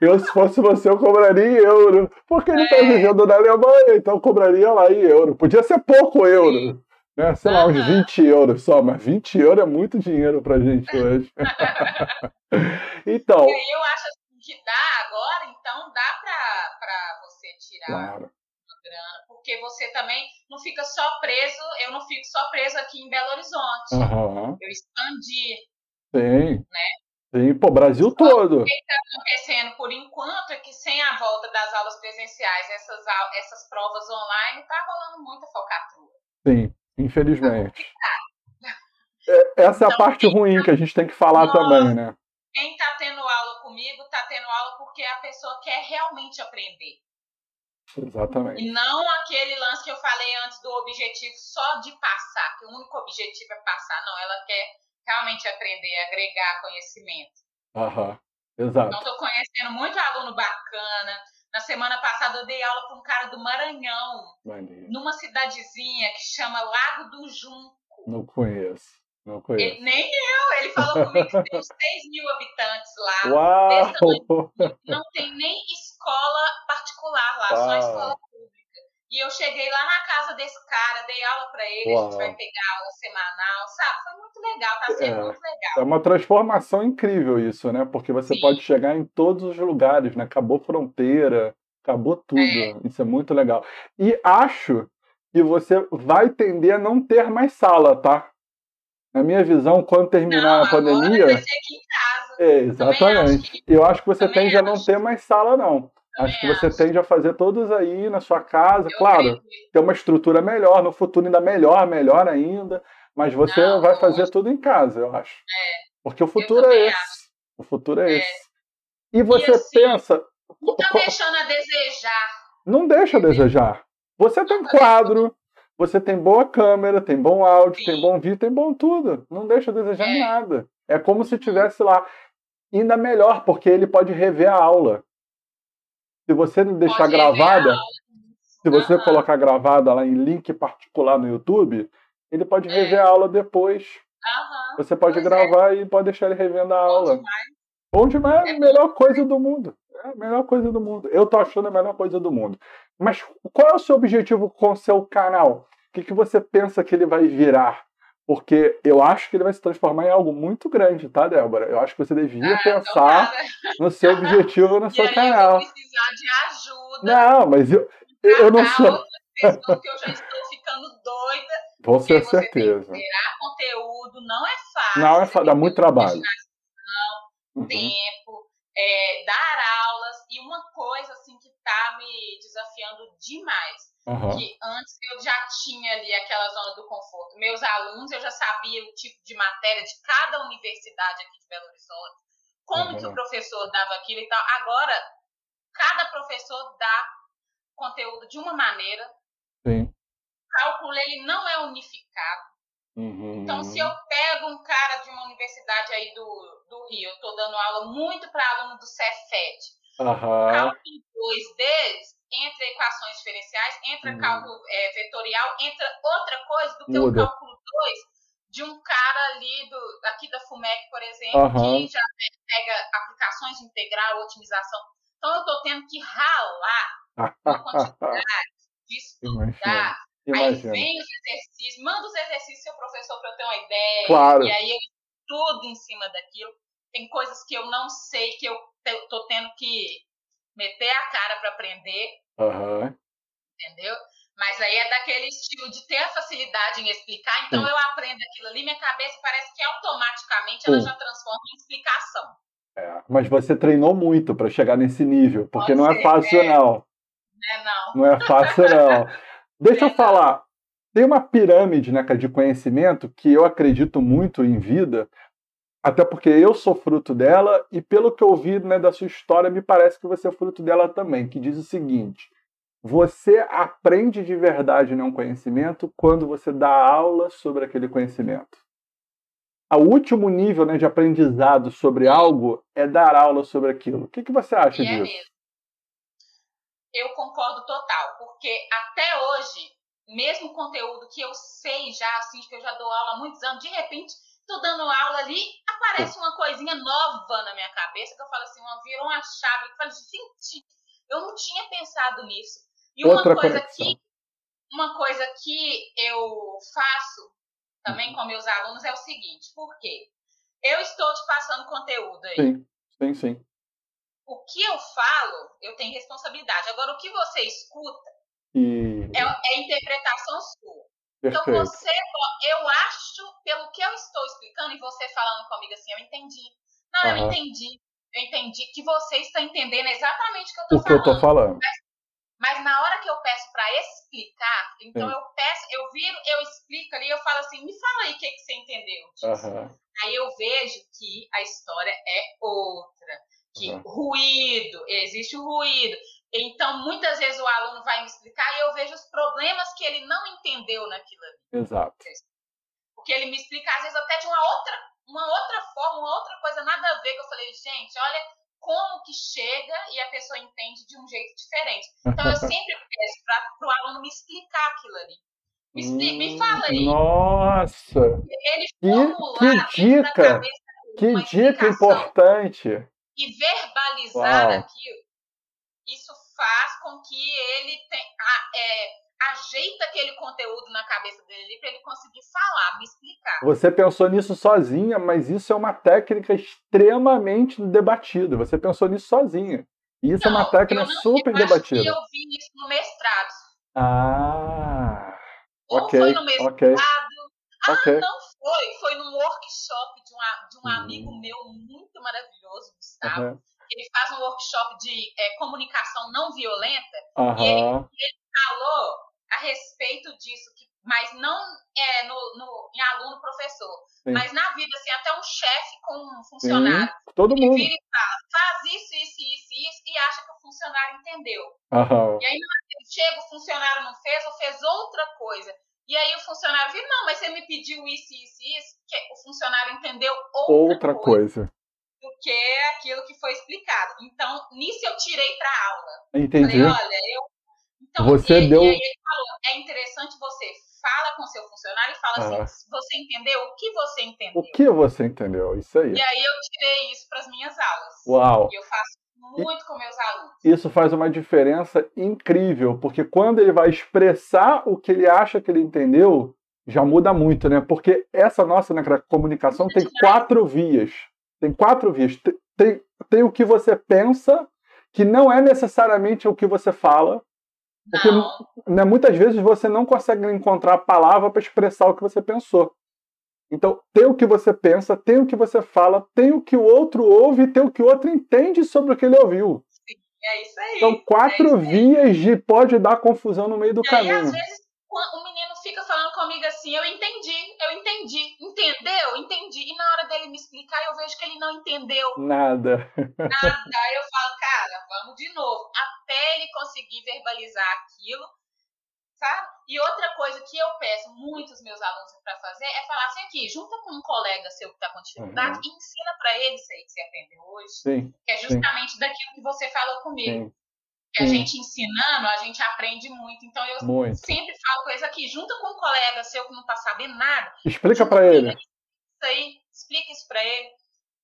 eu, se fosse você, eu cobraria em euro. Porque ele está é. vivendo na Alemanha, então eu cobraria lá em euro. Podia ser pouco euro. Sim né? Sei lá, uns 20 euros só, mas 20 euros é muito dinheiro pra gente hoje. então. Eu acho assim, que dá agora, então dá pra, pra você tirar claro. grana, porque você também não fica só preso, eu não fico só preso aqui em Belo Horizonte. Uhum. Eu expandi. Sim. Né? Sim, pô, Brasil todo. O que está acontecendo por enquanto é que sem a volta das aulas presenciais, essas, essas provas online, tá rolando muita falcatrua. Sim. Infelizmente. É, essa é a então, parte ruim que a gente tem que falar também, né? Quem está tendo aula comigo está tendo aula porque a pessoa quer realmente aprender. Exatamente. E não aquele lance que eu falei antes do objetivo só de passar, que o único objetivo é passar. Não, ela quer realmente aprender, agregar conhecimento. Aham, exato. Então, estou conhecendo muito aluno bacana. Na semana passada eu dei aula para um cara do Maranhão, numa cidadezinha que chama Lago do Junco. Não conheço. Não conheço. Ele, nem eu. Ele falou comigo que tem uns 6 mil habitantes lá. Uau! Não tem nem escola particular lá, Uau. só escola. E eu cheguei lá na casa desse cara, dei aula para ele, Uau. a gente vai pegar aula semanal, sabe? Foi muito legal, tá sendo é, muito legal. É uma transformação incrível isso, né? Porque você Sim. pode chegar em todos os lugares, né? Acabou fronteira, acabou tudo. É. Isso é muito legal. E acho que você vai tender a não ter mais sala, tá? Na minha visão, quando terminar não, a pandemia. Vai ser aqui em casa. É, exatamente. Acho. Eu acho que você Também tende acho. a não ter mais sala, não. Acho que você acho. tende a fazer todos aí na sua casa. Eu claro, ter uma estrutura melhor, no futuro ainda melhor, melhor ainda. Mas você não, vai fazer acho. tudo em casa, eu acho. É. Porque o futuro é esse. Acho. O futuro é, é, esse. E você e assim, pensa. Não tá deixando a desejar. Não deixa a desejar. Você tem tá quadro, você tem boa câmera, tem bom áudio, Sim. tem bom vídeo, tem bom tudo. Não deixa a desejar é. nada. É como se tivesse lá. Ainda melhor, porque ele pode rever a aula. Se você deixar Pode gravada, se você uhum. colocar gravada lá em link particular no YouTube, ele pode é. rever a aula depois. Uhum. Você pode pois é. gravar é. e pode deixar ele revendo a Bom aula. Demais. Bom demais é a melhor coisa do mundo. É a melhor coisa do mundo. Eu tô achando a melhor coisa do mundo. Mas qual é o seu objetivo com o seu canal? O que, que você pensa que ele vai virar? Porque eu acho que ele vai se transformar em algo muito grande, tá, Débora? Eu acho que você devia ah, pensar no seu objetivo no seu canal. Eu vou precisar de ajuda. Não, mas eu, eu não sou. Pessoas que eu já estou ficando doida. Com certeza. Gerar conteúdo não é fácil. Não é fácil, dá muito trabalho. Uhum. Tempo, é, dar aulas. E uma coisa assim que está me desafiando demais Uhum. Que antes eu já tinha ali aquela zona do conforto. Meus alunos, eu já sabia o tipo de matéria de cada universidade aqui de Belo Horizonte, como uhum. que o professor dava aquilo e tal. Agora, cada professor dá conteúdo de uma maneira. Sim. O cálculo ele não é unificado. Uhum. Então, se eu pego um cara de uma universidade aí do, do Rio, eu estou dando aula muito para aluno do Cefet. Uhum. Cálculo 2 deles entra equações diferenciais, entra uhum. cálculo é, vetorial, entra outra coisa do que Muda. o cálculo 2 de um cara ali do, aqui da FUMEC, por exemplo, uhum. que já pega aplicações de integral, otimização. Então eu estou tendo que ralar uma quantidade de estudar. Imagina. Aí vem os exercícios, manda os exercícios seu professor para eu ter uma ideia. Claro. E aí eu tudo em cima daquilo. Tem coisas que eu não sei que eu tô tendo que meter a cara para aprender. Uhum. Entendeu? Mas aí é daquele estilo de ter a facilidade em explicar, então Sim. eu aprendo aquilo ali, minha cabeça parece que automaticamente ela Sim. já transforma em explicação. É, mas você treinou muito para chegar nesse nível, porque Pode não é ser, é fácil, é. não. É, não. Não é fácil, não. Deixa é, eu falar. Tem uma pirâmide né, de conhecimento que eu acredito muito em vida, até porque eu sou fruto dela, e pelo que eu vi né, da sua história, me parece que você é fruto dela também, que diz o seguinte: você aprende de verdade né, um conhecimento quando você dá aula sobre aquele conhecimento. O último nível né, de aprendizado sobre algo é dar aula sobre aquilo. O que, que você acha e é disso? É mesmo. Eu concordo total, porque até hoje, mesmo conteúdo que eu sei já, assim, que eu já dou aula há muitos anos, de repente tô dando aula ali, aparece uma coisinha nova na minha cabeça, que eu falo assim, uma, virou uma chave, eu falo, gente, eu não tinha pensado nisso. E uma Outra coisa conexão. que uma coisa que eu faço também uhum. com meus alunos é o seguinte, por quê? Eu estou te passando conteúdo aí. Sim, sim, sim. O que eu falo, eu tenho responsabilidade. Agora, o que você escuta e... é, é interpretação sua. Então, Perfeito. Então você, eu acho, pelo que eu estou explicando e você falando comigo assim, eu entendi. Não, uhum. eu entendi. Eu entendi que você está entendendo exatamente o que eu estou falando. O que eu estou falando. Mas, mas, na hora que eu peço para explicar, então Sim. eu peço, eu viro, eu explico ali, eu falo assim, me fala aí o que, que você entendeu. Uhum. Aí eu vejo que a história é outra. Que uhum. ruído, existe o ruído. Então, muitas vezes o aluno vai me explicar e eu vejo os problemas que ele não entendeu naquilo ali. Exato. Porque ele me explica, às vezes, até de uma outra, uma outra forma, uma outra coisa, nada a ver, que eu falei, gente, olha como que chega e a pessoa entende de um jeito diferente. Então, eu sempre peço para o aluno me explicar aquilo ali. Me, explica, me fala aí. Nossa! Ele formular que, que dica! Que dica importante! E verbalizar Uau. aquilo isso faz com que ele tem, é, ajeita aquele conteúdo na cabeça dele para ele conseguir falar, me explicar. Você pensou nisso sozinha, mas isso é uma técnica extremamente debatida. Você pensou nisso sozinha. E isso não, é uma técnica não, super eu debatida. eu vi isso no mestrado. Ah. Ou ok, foi no mestrado. Ah, okay. não foi. Foi num workshop de, uma, de um uhum. amigo meu muito maravilhoso, Gustavo. Uhum ele faz um workshop de é, comunicação não violenta uhum. e ele, ele, falou a respeito disso, que, mas não é no, no em aluno professor, Sim. mas na vida assim até um chefe com um funcionário. Sim, todo ele mundo. vira e fala, faz isso, isso, isso, isso e acha que o funcionário entendeu. Uhum. E aí chega o funcionário não fez ou fez outra coisa. E aí o funcionário vira, não, mas você me pediu isso, isso, isso, que o funcionário entendeu outra, outra coisa. coisa do que aquilo que foi explicado. Então, nisso eu tirei para aula. Entendi. Falei, olha, eu. Então, você e, deu. E aí ele falou: é interessante você fala com seu funcionário e fala ah. assim: você entendeu? O que você entendeu? O que você entendeu? Isso aí. E aí eu tirei isso para as minhas aulas. Uau! E eu faço muito com meus alunos. Isso faz uma diferença incrível, porque quando ele vai expressar o que ele acha que ele entendeu, já muda muito, né? Porque essa nossa né, comunicação tem quatro vias. Tem quatro vias. Tem, tem o que você pensa, que não é necessariamente o que você fala. Porque né, muitas vezes você não consegue encontrar a palavra para expressar o que você pensou. Então, tem o que você pensa, tem o que você fala, tem o que o outro ouve e tem o que o outro entende sobre o que ele ouviu. Sim, é isso aí. São quatro é vias de pode dar confusão no meio do e caminho. Aí, às vezes, o menino fica falando comigo assim, eu entendi, eu entendi, entendeu? Entendi. E na hora dele me explicar, eu vejo que ele não entendeu. Nada. Nada. Aí eu falo, cara, vamos de novo. Até ele conseguir verbalizar aquilo, sabe? E outra coisa que eu peço muitos meus alunos para fazer é falar assim aqui, junta com um colega seu que está com dificuldade uhum. e ensina para ele isso aí que você aprendeu hoje. Sim, que é justamente sim. daquilo que você falou comigo. Sim Porque a gente ensinando, a gente aprende muito. Então eu muito. sempre falo coisa aqui, junta com um colega seu que não está sabendo nada. Explica para ele. Isso aí, explica isso para ele.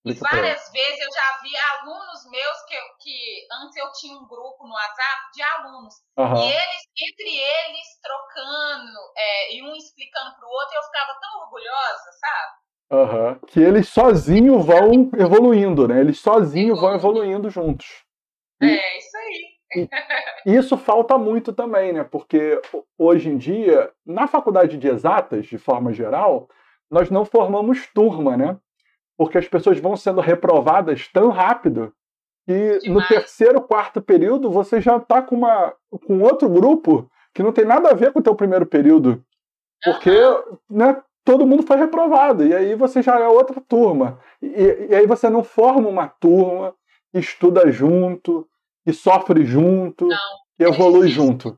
E várias vezes eu já vi alunos meus que, que antes eu tinha um grupo no WhatsApp de alunos. Uhum. E eles, entre eles, trocando, é, e um explicando para o outro, eu ficava tão orgulhosa, sabe? Uhum. Que eles sozinhos vão evoluindo, né? Eles sozinhos vão evoluindo juntos. É, isso aí. Isso falta muito também, né? Porque hoje em dia, na faculdade de exatas, de forma geral, nós não formamos turma, né? Porque as pessoas vão sendo reprovadas tão rápido que Demais. no terceiro, quarto período você já está com, uma, com outro grupo que não tem nada a ver com o teu primeiro período. Porque uhum. né, todo mundo foi reprovado. E aí você já é outra turma. E, e aí você não forma uma turma estuda junto, que sofre junto, não, que evolui é junto.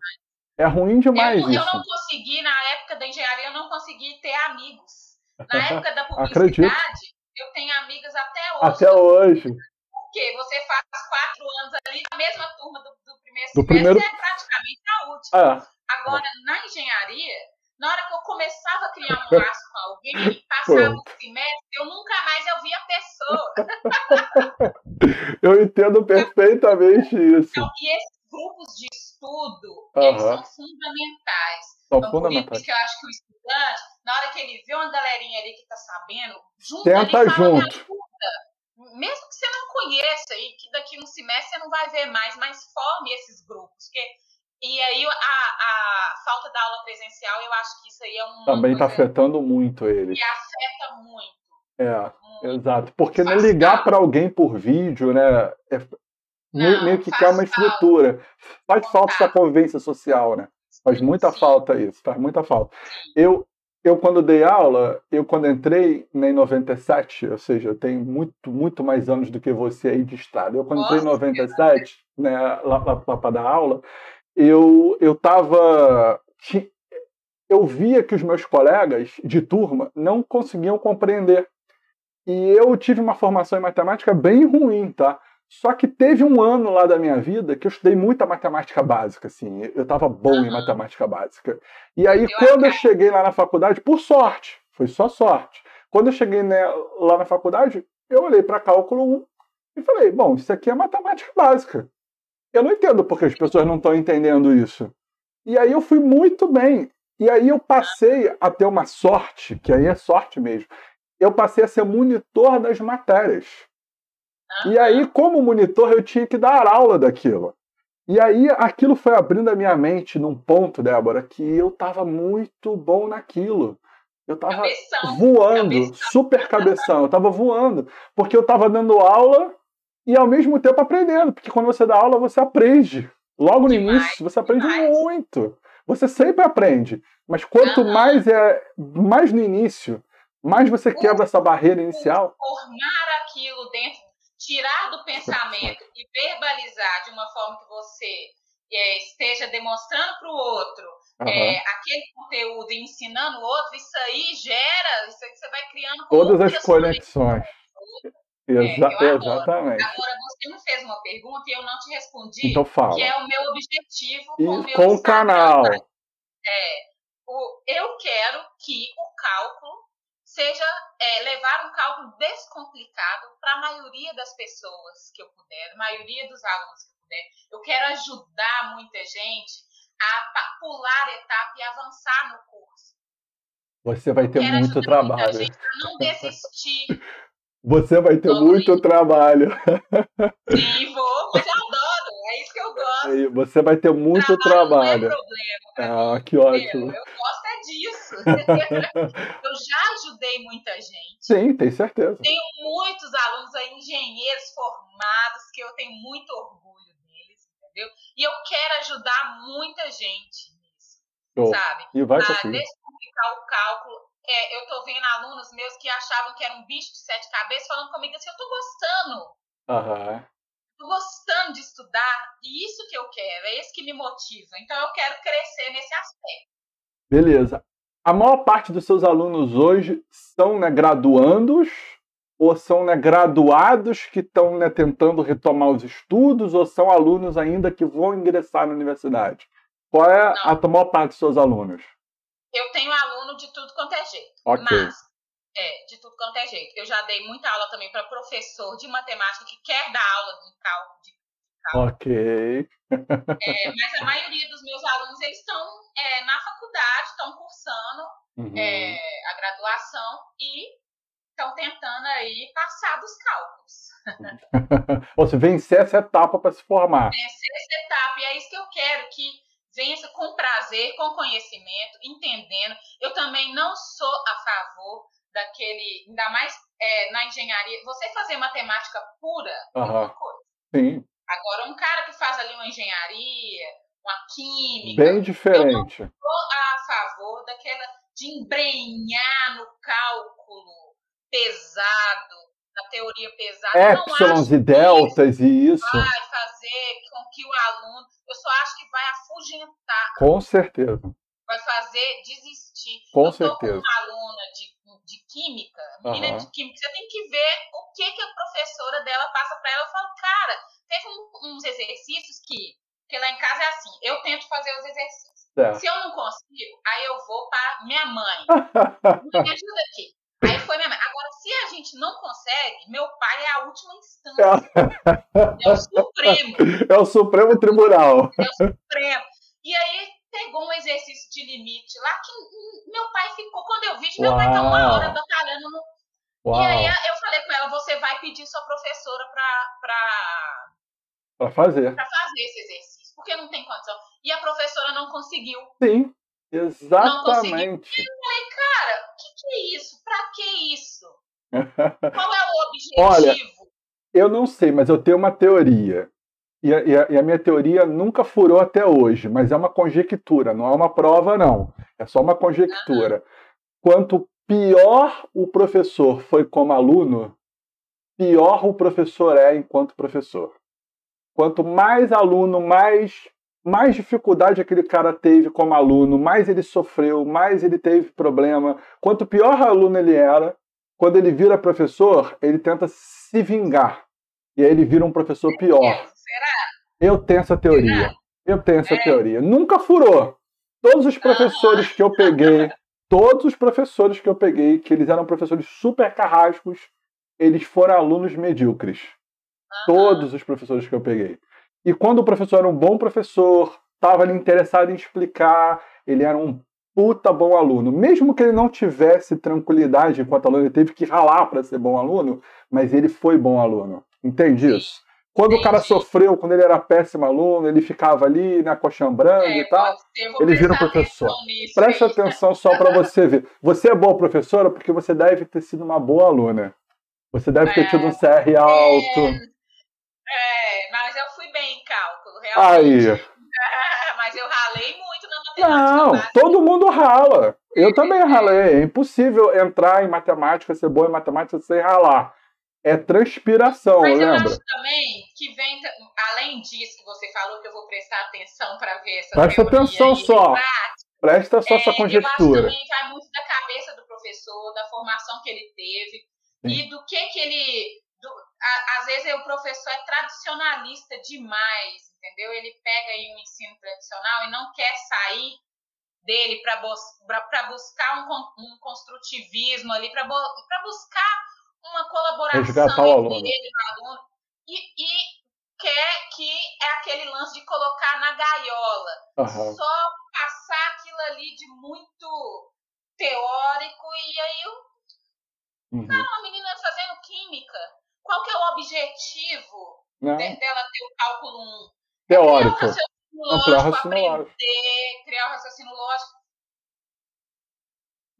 É ruim demais eu, isso. Eu não consegui, na época da engenharia, eu não consegui ter amigos. Na época da publicidade, eu tenho amigas até hoje. Até hoje. Porque você faz quatro anos ali na mesma turma do, do primeiro do semestre, primeiro... é praticamente a última. É. Agora, na engenharia, na hora que eu começava a criar um laço com alguém passava o semestre, eu nunca mais ouvia a pessoa. eu entendo perfeitamente isso. Então, e esses grupos de estudo, uhum. eles são fundamentais. São então, fundamentais. Por isso que eu acho que o estudante, na hora que ele vê uma galerinha ali que está sabendo, junto Tenta ali, fala, junto. mesmo que você não conheça e que daqui um semestre você não vai ver mais, mas forme esses grupos, porque e aí a, a falta da aula presencial, eu acho que isso aí é um. Também está afetando muito eles. E afeta muito. É, muito. exato. Porque não ligar para alguém por vídeo, né? É, não, meio que quer uma estrutura. Faz falta essa convivência social, né? Faz muita Sim. falta isso, faz muita falta. Eu, eu quando dei aula, eu quando entrei em 97, ou seja, eu tenho muito, muito mais anos do que você aí de estrada. Eu quando Nossa, entrei em 97, né, lá, lá, lá para dar aula, eu eu tava eu via que os meus colegas de turma não conseguiam compreender. E eu tive uma formação em matemática bem ruim, tá? Só que teve um ano lá da minha vida que eu estudei muita matemática básica, assim. Eu estava bom uhum. em matemática básica. E aí, eu quando eu cheguei lá na faculdade, por sorte, foi só sorte. Quando eu cheguei né, lá na faculdade, eu olhei para cálculo 1 e falei: bom, isso aqui é matemática básica. Eu não entendo porque as pessoas não estão entendendo isso. E aí eu fui muito bem. E aí eu passei a ter uma sorte, que aí é sorte mesmo. Eu passei a ser monitor das matérias. E aí, como monitor, eu tinha que dar aula daquilo. E aí, aquilo foi abrindo a minha mente num ponto, Débora, que eu estava muito bom naquilo. Eu estava voando, cabeção. super cabeção, eu estava voando, porque eu estava dando aula e ao mesmo tempo aprendendo, porque quando você dá aula você aprende. Logo no demais, início você aprende demais. muito. Você sempre aprende, mas quanto mais é mais no início, mais você quebra essa barreira inicial. Formar aquilo dentro, tirar do pensamento e verbalizar de uma forma que você é, esteja demonstrando para o outro uhum. é, aquele conteúdo e ensinando o outro, isso aí gera, isso aí você vai criando todas as conexões. Exa é, exatamente. Agora, você me fez uma pergunta e eu não te respondi, então fala. que é o meu objetivo com, o, com o canal. É, o, eu quero que o cálculo seja é, levar um cálculo descomplicado para a maioria das pessoas que eu puder, a maioria dos alunos que eu puder. Eu quero ajudar muita gente a pular etapa e avançar no curso. Você vai ter muito trabalho. Gente a não desistir. Você vai ter muito trabalho. Sim, vou, mas eu adoro. É isso que eu gosto. Você vai ter muito trabalho. trabalho. Não é problema. Ah, que ótimo. Eu gosto é disso. eu já ajudei muita gente. Sim, tenho certeza. Tenho muitos alunos aí, engenheiros formados, que eu tenho muito orgulho deles, entendeu? E eu quero ajudar muita gente nisso. Show. Sabe? E vai conseguir. A descomplicar o cálculo é, eu tô vendo alunos meus que achavam que era um bicho de sete cabeças falando comigo assim, eu tô gostando. Uhum. Tô gostando de estudar, e isso que eu quero, é isso que me motiva. Então eu quero crescer nesse aspecto. Beleza. A maior parte dos seus alunos hoje são né, graduandos ou são né, graduados que estão né, tentando retomar os estudos, ou são alunos ainda que vão ingressar na universidade? Qual é Não. a maior parte dos seus alunos? Eu tenho aluno de tudo quanto é jeito. Okay. Mas, é, de tudo quanto é jeito. Eu já dei muita aula também para professor de matemática que quer dar aula de cálculo. De cálculo. Ok. É, mas a maioria dos meus alunos, eles estão é, na faculdade, estão cursando uhum. É, a graduação e estão tentando aí passar dos cálculos. Ou seja, vencer essa etapa para se formar. Vencer essa etapa, e é isso que eu quero, que vença com prazer, com conhecimento, entendendo. Eu também não sou a favor daquele, ainda mais é, na engenharia, você fazer matemática pura uhum. é uma coisa. Sim. Agora, um cara que faz ali uma engenharia, uma química. Bem diferente. Eu não sou a favor daquela de embrenhar no cálculo pesado, na teoria pesada. Épsilons e deltas e isso. Vai fazer com que o aluno. Eu só acho que vai afugentar. Com certeza. Vai fazer desistir. Com eu certeza. com uma aluna de, de química, menina uhum. de química, você tem que ver o que, que a professora dela passa para ela. Eu falo, cara, teve um, uns exercícios que, que lá em casa é assim, eu tento fazer os exercícios. É. Se eu não consigo, aí eu vou para minha mãe. me ajuda aqui. Aí foi minha mãe. Agora, se a gente não consegue, meu pai é a última instância. É, é o Supremo. É o Supremo Tribunal. É o Supremo. E aí pegou um exercício de limite lá que meu pai ficou. Quando eu vi, meu Uau. pai tá uma hora batalhando no. Uau. E aí eu falei com ela: você vai pedir sua professora pra. pra... Pra fazer. Pra fazer esse exercício, porque não tem condição. E a professora não conseguiu. Sim, exatamente. Eu falei, cara, o que, que é isso? Pra que isso? Qual é o objetivo? Olha, eu não sei, mas eu tenho uma teoria. E a, e, a, e a, minha teoria nunca furou até hoje, mas é uma conjectura, não é uma prova, não. É só uma conjectura. Uhum. Quanto pior o professor foi como aluno, pior o professor é enquanto professor. Quanto mais aluno, mais mais dificuldade aquele cara teve como aluno, mais ele sofreu, mais ele teve problema. Quanto pior aluno ele era, quando ele vira professor, ele tenta se vingar. E aí ele vira um professor pior. Será? Eu tenho essa teoria. Eu tenho essa é. teoria. Nunca furou. Todos os professores que eu peguei, todos os professores que eu peguei, que eles eram professores super carrascos, eles foram alunos medíocres. Todos os professores que eu peguei. E quando o professor era um bom professor, estava ali interessado em explicar, ele era um puta bom aluno. Mesmo que ele não tivesse tranquilidade enquanto aluno, ele teve que ralar para ser bom aluno, mas ele foi bom aluno. Entende isso? Quando Entendi. o cara sofreu, quando ele era péssimo aluno, ele ficava ali, né, coxambrando é, e tal, ele vira um professor. Preste atenção só para você ver. Você é boa professora porque você deve ter sido uma boa aluna. Você deve ter tido um CR alto. É, mas eu fui bem em Aí. mas eu ralei muito na matemática. Não, básica. todo mundo rala. Eu também ralei. É impossível entrar em matemática, ser bom em matemática sem ralar. É transpiração, Mas lembra? eu acho também que vem, além disso que você falou, que eu vou prestar atenção para ver essa Presta atenção só. Presta só é, essa conjectura. Eu acho também vai muito da cabeça do professor, da formação que ele teve Sim. e do que que ele às vezes o professor é tradicionalista demais, entendeu? Ele pega aí um ensino tradicional e não quer sair dele para buscar um, um, construtivismo ali, para buscar uma colaboração entre ele e o aluno. E, e, quer que é aquele lance de colocar na gaiola. Uhum. Só passar aquilo ali de muito teórico e aí eu... Uhum. Não, a menina fazendo química qual que é o objetivo de, dela ter o cálculo 1? Teórico. Criar um raciocínio lógico, aprender, criar um raciocínio lógico.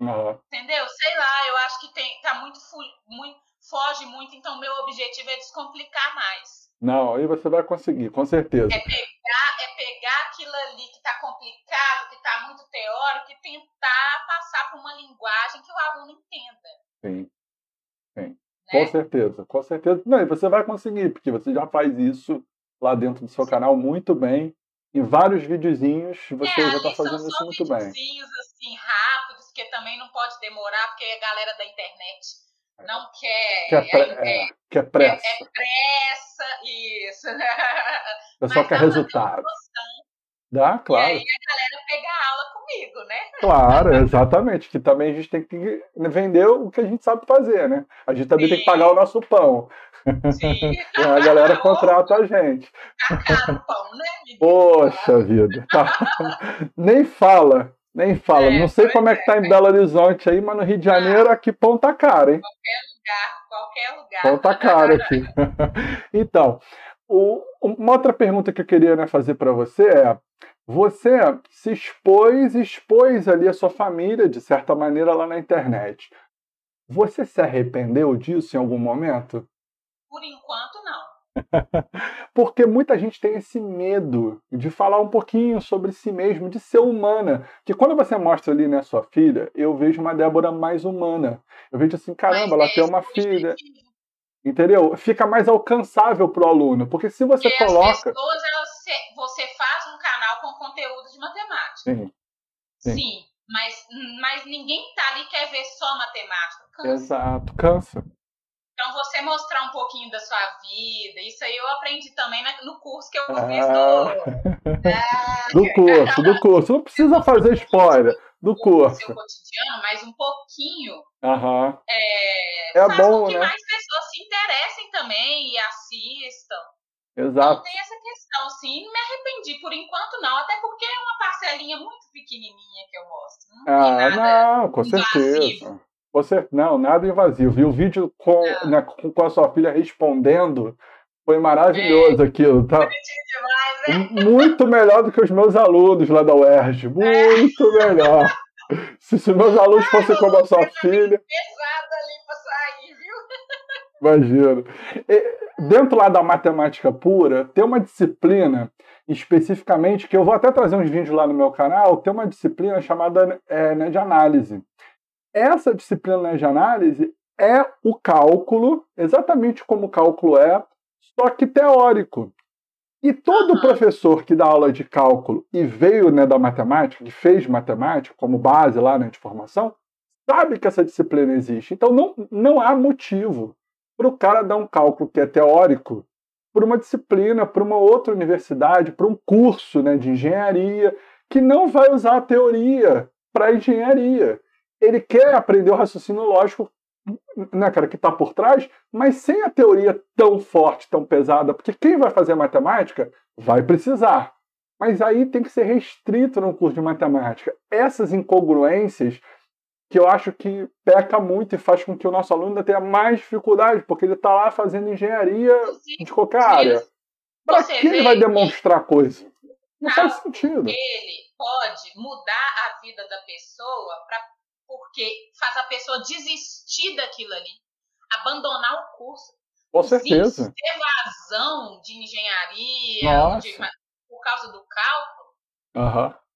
Uhum. Entendeu? Sei lá, eu acho que tem, tá muito, muito, foge muito, então meu objetivo é descomplicar mais. Não, aí você vai conseguir, com certeza. É pegar, é pegar aquilo ali que está complicado, que está muito teórico, e tentar passar por uma linguagem que o aluno entenda. Sim. Sim. Com né? certeza, com certeza. Não, e você vai conseguir, porque você já faz isso lá dentro do seu canal muito bem. Em vários videozinhos você é, já está fazendo isso muito bem. assim, rápidos, que também não pode demorar, porque a galera da internet não quer. Quer, pre é, é, quer pressa. É, é pressa, isso. O pessoal quer resultado. Dá, claro. E aí a galera pega a aula comigo, né? Claro, exatamente. Que também a gente tem que vender o que a gente sabe fazer, né? A gente também Sim. tem que pagar o nosso pão. Sim. a galera contrata a gente. Tá caro o pão, né? Poxa vida. Tá. Nem fala. Nem fala. É, não sei como é que tá em é. Belo Horizonte aí, mas no Rio de Janeiro aqui pão tá caro, hein? Qualquer lugar, qualquer lugar. Pão tá caro aqui. então, o, uma outra pergunta que eu queria né, fazer para você é: você se expôs, expôs ali a sua família de certa maneira lá na internet. Você se arrependeu disso em algum momento? Por enquanto, não. Porque muita gente tem esse medo de falar um pouquinho sobre si mesmo, de ser humana. Que quando você mostra ali, né, sua filha, eu vejo uma Débora mais humana. Eu vejo assim, caramba, ela tem uma filha. Entendeu? Fica mais alcançável para o aluno. Porque se você porque coloca. As pessoas, elas, você faz um canal com conteúdo de matemática. Sim. Sim. Sim mas, mas ninguém tá ali quer ver só matemática. Cansa. Exato, cansa. Então, você mostrar um pouquinho da sua vida, isso aí eu aprendi também no curso que eu fiz do. Ah, do curso, do curso. Não precisa fazer spoiler. Do curso. seu cotidiano, mas um pouquinho. Uhum. É, é bom, com que né? mais pessoas se interessem também e assistam. Exato. Então, tem essa questão, sim. Não me arrependi por enquanto, não. Até porque é uma parcelinha muito pequenininha que eu mostro. Não ah, não, com certeza. Você, não, nada invasivo. E o vídeo com, né, com a sua filha respondendo foi maravilhoso é, aquilo, tá? Demais, né? Muito melhor do que os meus alunos lá da UERJ. Muito é. melhor. Se os meus alunos fossem como a sua filha. Pesado ali pra sair, viu? Imagino. E, dentro lá da matemática pura, tem uma disciplina especificamente, que eu vou até trazer uns vídeos lá no meu canal, tem uma disciplina chamada é, né, de análise. Essa disciplina de análise é o cálculo, exatamente como o cálculo é, só que teórico. E todo uhum. professor que dá aula de cálculo e veio né, da matemática, que fez matemática como base lá né, de formação, sabe que essa disciplina existe. Então não, não há motivo para o cara dar um cálculo que é teórico para uma disciplina, para uma outra universidade, para um curso né, de engenharia, que não vai usar a teoria para engenharia ele quer aprender o raciocínio lógico, né, cara, que está por trás, mas sem a teoria tão forte, tão pesada, porque quem vai fazer matemática vai precisar. Mas aí tem que ser restrito no curso de matemática. Essas incongruências que eu acho que peca muito e faz com que o nosso aluno ainda tenha mais dificuldade, porque ele está lá fazendo engenharia de qualquer área. Para que ele vai demonstrar coisa? Não faz sentido. Ele pode mudar a vida da pessoa para porque faz a pessoa desistir daquilo ali, abandonar o curso. Com certeza. Evasão de engenharia, de, por causa do cálculo. Uhum.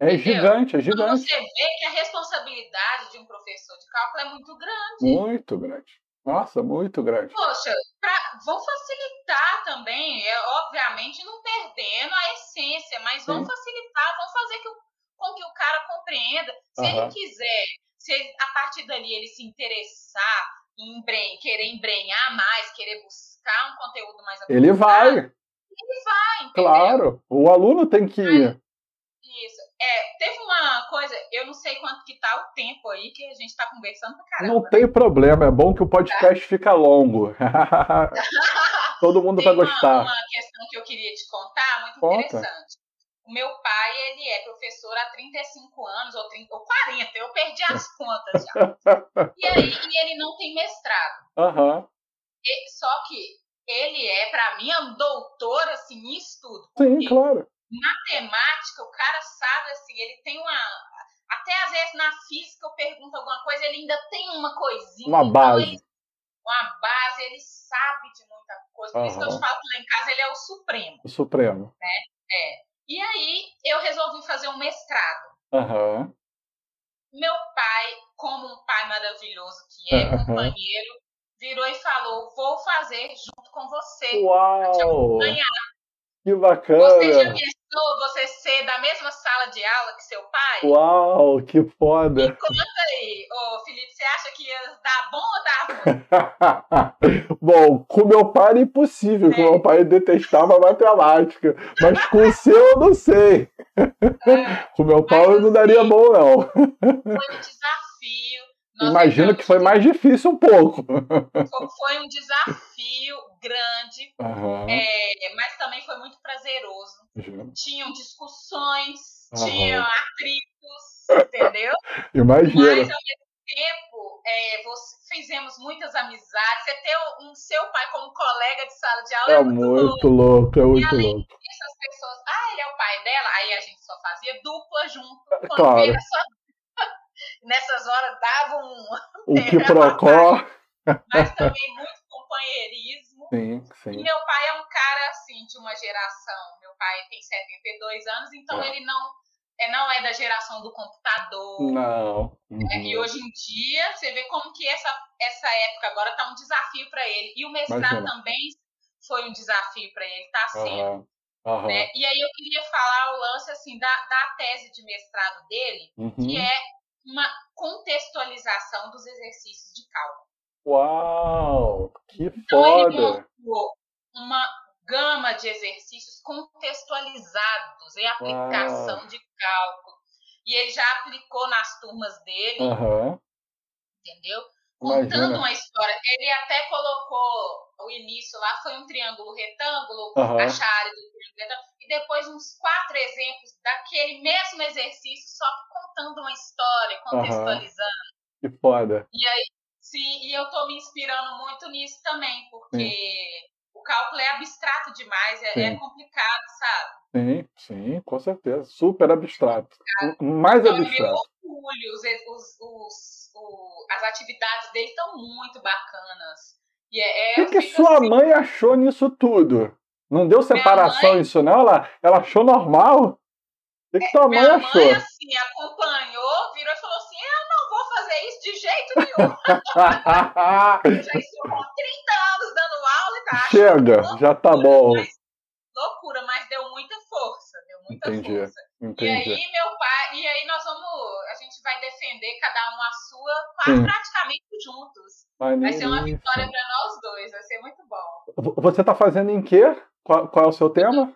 É gigante, é gigante. Então você vê que a responsabilidade de um professor de cálculo é muito grande. Muito grande. Nossa, muito grande. Poxa, pra, vão facilitar também, é, obviamente não perdendo a essência, mas vão Sim. facilitar, vão fazer que o com que o cara compreenda. Se uhum. ele quiser, se ele, a partir dali ele se interessar em embren querer embrenhar mais, querer buscar um conteúdo mais Ele vai. Ele vai, entendeu? Claro, o aluno tem que ir. Isso. É, teve uma coisa, eu não sei quanto que tá o tempo aí que a gente tá conversando pra caramba. Não tem problema, é bom que o podcast tá. fica longo. Todo mundo tem vai gostar. uma questão que eu queria te contar, muito Conta. interessante. O meu pai, ele é professor há 35 anos, ou, 30, ou 40, eu perdi as contas já. e aí, e ele não tem mestrado. Uhum. E, só que ele é, para mim, um doutor, assim, em estudo. Sim, claro. Matemática, o cara sabe, assim, ele tem uma... Até às vezes na física eu pergunto alguma coisa, ele ainda tem uma coisinha. Uma então base. Ele, uma base, ele sabe de muita coisa. Por uhum. isso que eu te falo que lá em casa ele é o supremo. O supremo. Né? É. E aí eu resolvi fazer um mestrado. Uhum. Meu pai, como um pai maravilhoso que é, uhum. companheiro, virou e falou: Vou fazer junto com você. Uau! Ganhar. Que bacana! Você já pensou pensou você ser da mesma sala de aula que seu pai? Uau, que foda! Me conta aí, ô Felipe, você acha que ia dar bom ou dar ruim? bom, com meu pai era impossível, é. com meu pai detestava matemática, mas com o seu eu não sei. É. com meu pai mas, não daria bom, não. Foi um desafio. Nós Imagino que foi mais difícil um pouco. Foi um desafio grande, uhum. é, mas também foi muito prazeroso. Uhum. Tinham discussões, uhum. tinham atritos, entendeu? Imagina. Mas ao mesmo tempo, é, você, fizemos muitas amizades. Você ter um seu pai como colega de sala de aula é, é muito, muito louco. louco. É muito e, louco. Disso, as pessoas, ah, ele é o pai dela, aí a gente só fazia dupla junto. Quando claro. só... Nessas horas dava um. O que procó. Mas também muito companheirismo Sim, sim. E meu pai é um cara, assim, de uma geração. Meu pai tem 72 anos, então é. ele não é, não é da geração do computador. Não. Uhum. É, e hoje em dia, você vê como que essa, essa época agora tá um desafio para ele. E o mestrado Imagina. também foi um desafio para ele, tá sendo. Uhum. Uhum. Né? E aí eu queria falar o lance assim da, da tese de mestrado dele, uhum. que é uma contextualização dos exercícios de cálculo. Uau! Que então, foda! Ele montou uma gama de exercícios contextualizados em aplicação Uau. de cálculo. E ele já aplicou nas turmas dele, uhum. entendeu? Contando Imagina. uma história. Ele até colocou o início lá, foi um triângulo retângulo, uhum. a do triângulo retângulo, e depois uns quatro exemplos daquele mesmo exercício, só que contando uma história, contextualizando. Uhum. Que foda. E aí Sim, e eu estou me inspirando muito nisso também, porque sim. o cálculo é abstrato demais, é, é, complicado, sabe? Sim, sim, com certeza. Super abstrato. É Mais então, abstrato. Orgulho, os, os, os, os, as atividades dele estão muito bacanas. E é, é o que, que sua assim, mãe achou nisso tudo? Não deu separação mãe, isso, não? Ela, ela achou normal? O que, que tua mãe achou? Minha mãe, assim, acompanhou, virou e falou assim, fazer isso de jeito nenhum. eu já estou com 30 anos dando aula e tá Chega, loucura, já tá bom. Mas, loucura, mas deu muita força, deu muita entendi, força. Entendi. E aí, meu pai, e aí nós vamos, a gente vai defender cada um a sua, quase praticamente juntos. Vai ser uma vitória para nós dois, vai ser muito bom. Você tá fazendo em quê? Qual, qual é o seu tema?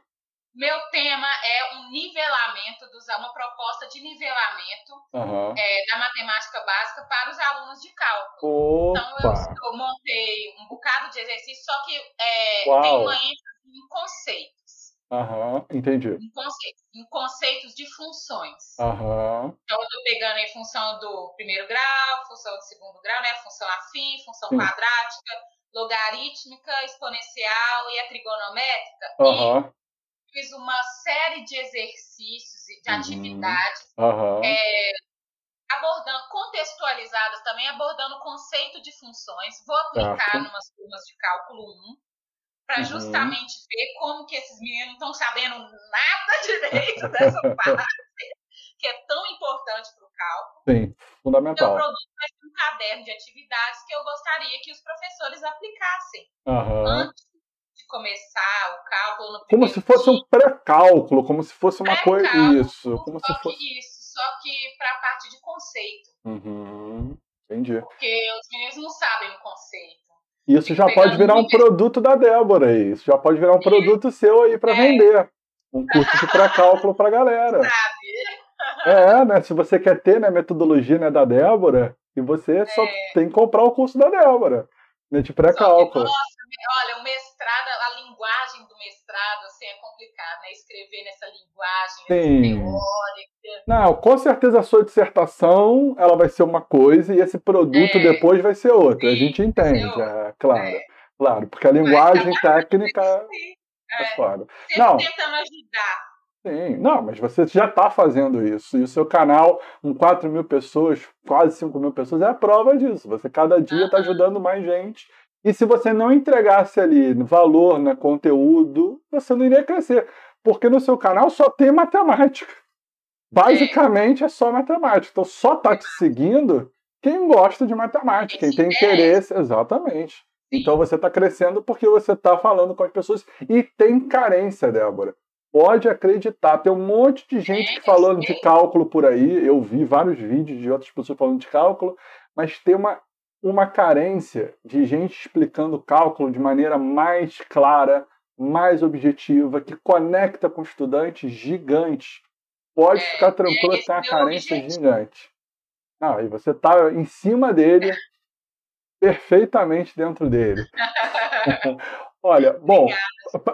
Meu tema é um nivelamento, dos, uma proposta de nivelamento uhum. é, da matemática básica para os alunos de cálculo. Opa. Então, eu, eu, montei um bocado de exercício, só que é, tem uma ênfase em conceitos. Aham, uhum, entendi. Em conceitos, em conceitos de funções. Uhum. Então, eu estou pegando em função do primeiro grau, função do segundo grau, né? Função afim, função Sim. quadrática, logarítmica, exponencial e a trigonométrica. Uhum. E fiz uma série de exercícios, de uhum. atividades, uhum. é, abordando, contextualizadas também, abordando o conceito de funções. Vou aplicar em umas turmas de cálculo 1, para uhum. justamente ver como que esses meninos não estão sabendo nada direito dessa parte, que é tão importante para o cálculo. Sim, fundamental. Meu produto vai ser um caderno de atividades que eu gostaria que os professores aplicassem uhum. antes começar o cálculo no Como se fosse dia. um pré-cálculo, como se fosse uma coisa. Isso. Como só se fosse... que isso, só que para a parte de conceito. Uhum. Entendi. Porque os meninos não sabem o conceito. Isso já pode virar um produto da Débora aí. Isso já pode virar um produto seu aí para é. vender. Um curso de pré-cálculo para galera. Sabe? É, né? Se você quer ter né, metodologia né, da Débora, e você é. só tem que comprar o curso da Débora. Né, de pré-cálculo. Nossa, olha, o mestrado, mestrado, assim, é complicado, né? Escrever nessa linguagem assim, teórica. Não, com certeza a sua dissertação, ela vai ser uma coisa e esse produto é, depois vai ser outra. Sim, a gente entende, é, claro. É. Claro, porque a linguagem técnica é, é fora. Não. tentando ajudar. Sim, não, mas você já está fazendo isso. E o seu canal, com 4 mil pessoas, quase 5 mil pessoas, é a prova disso. Você cada dia está ajudando mais gente e se você não entregasse ali valor, né, conteúdo, você não iria crescer. Porque no seu canal só tem matemática. Basicamente é só matemática. Então só tá te seguindo quem gosta de matemática, quem tem interesse. Exatamente. Então você está crescendo porque você está falando com as pessoas e tem carência, Débora. Pode acreditar. Tem um monte de gente falando de cálculo por aí. Eu vi vários vídeos de outras pessoas falando de cálculo, mas tem uma, uma carência de gente explicando cálculo de maneira mais clara, mais objetiva, que conecta com estudantes gigantes. Pode é, ficar tranquilo que tem uma carência objetivo. gigante. Não, e você está em cima dele, perfeitamente dentro dele. Olha, bom,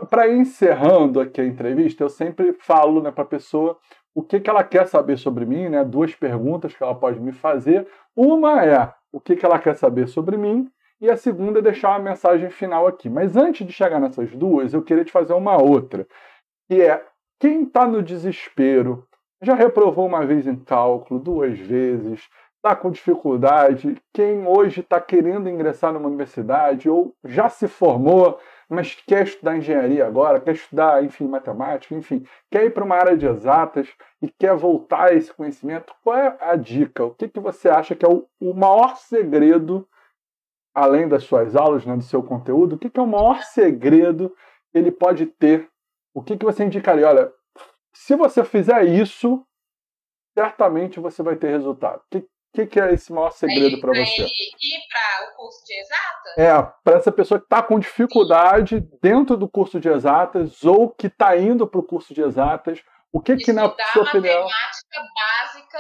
para ir encerrando aqui a entrevista, eu sempre falo né, para a pessoa o que, que ela quer saber sobre mim, né? Duas perguntas que ela pode me fazer. Uma é o que, que ela quer saber sobre mim, e a segunda é deixar uma mensagem final aqui. Mas antes de chegar nessas duas, eu queria te fazer uma outra, que é quem está no desespero, já reprovou uma vez em cálculo, duas vezes, está com dificuldade, quem hoje está querendo ingressar numa universidade ou já se formou, mas quer estudar engenharia agora, quer estudar, enfim, matemática, enfim, quer ir para uma área de exatas e quer voltar a esse conhecimento, qual é a dica? O que, que você acha que é o, o maior segredo, além das suas aulas, né, do seu conteúdo, o que, que é o maior segredo que ele pode ter? O que, que você indicaria? Olha, se você fizer isso, certamente você vai ter resultado. O que, o que, que, é esse maior segredo para você? Ir para o curso de exatas? É, para essa pessoa que está com dificuldade Sim. dentro do curso de exatas ou que está indo para o curso de exatas, o que, que na sua opinião... matemática básica,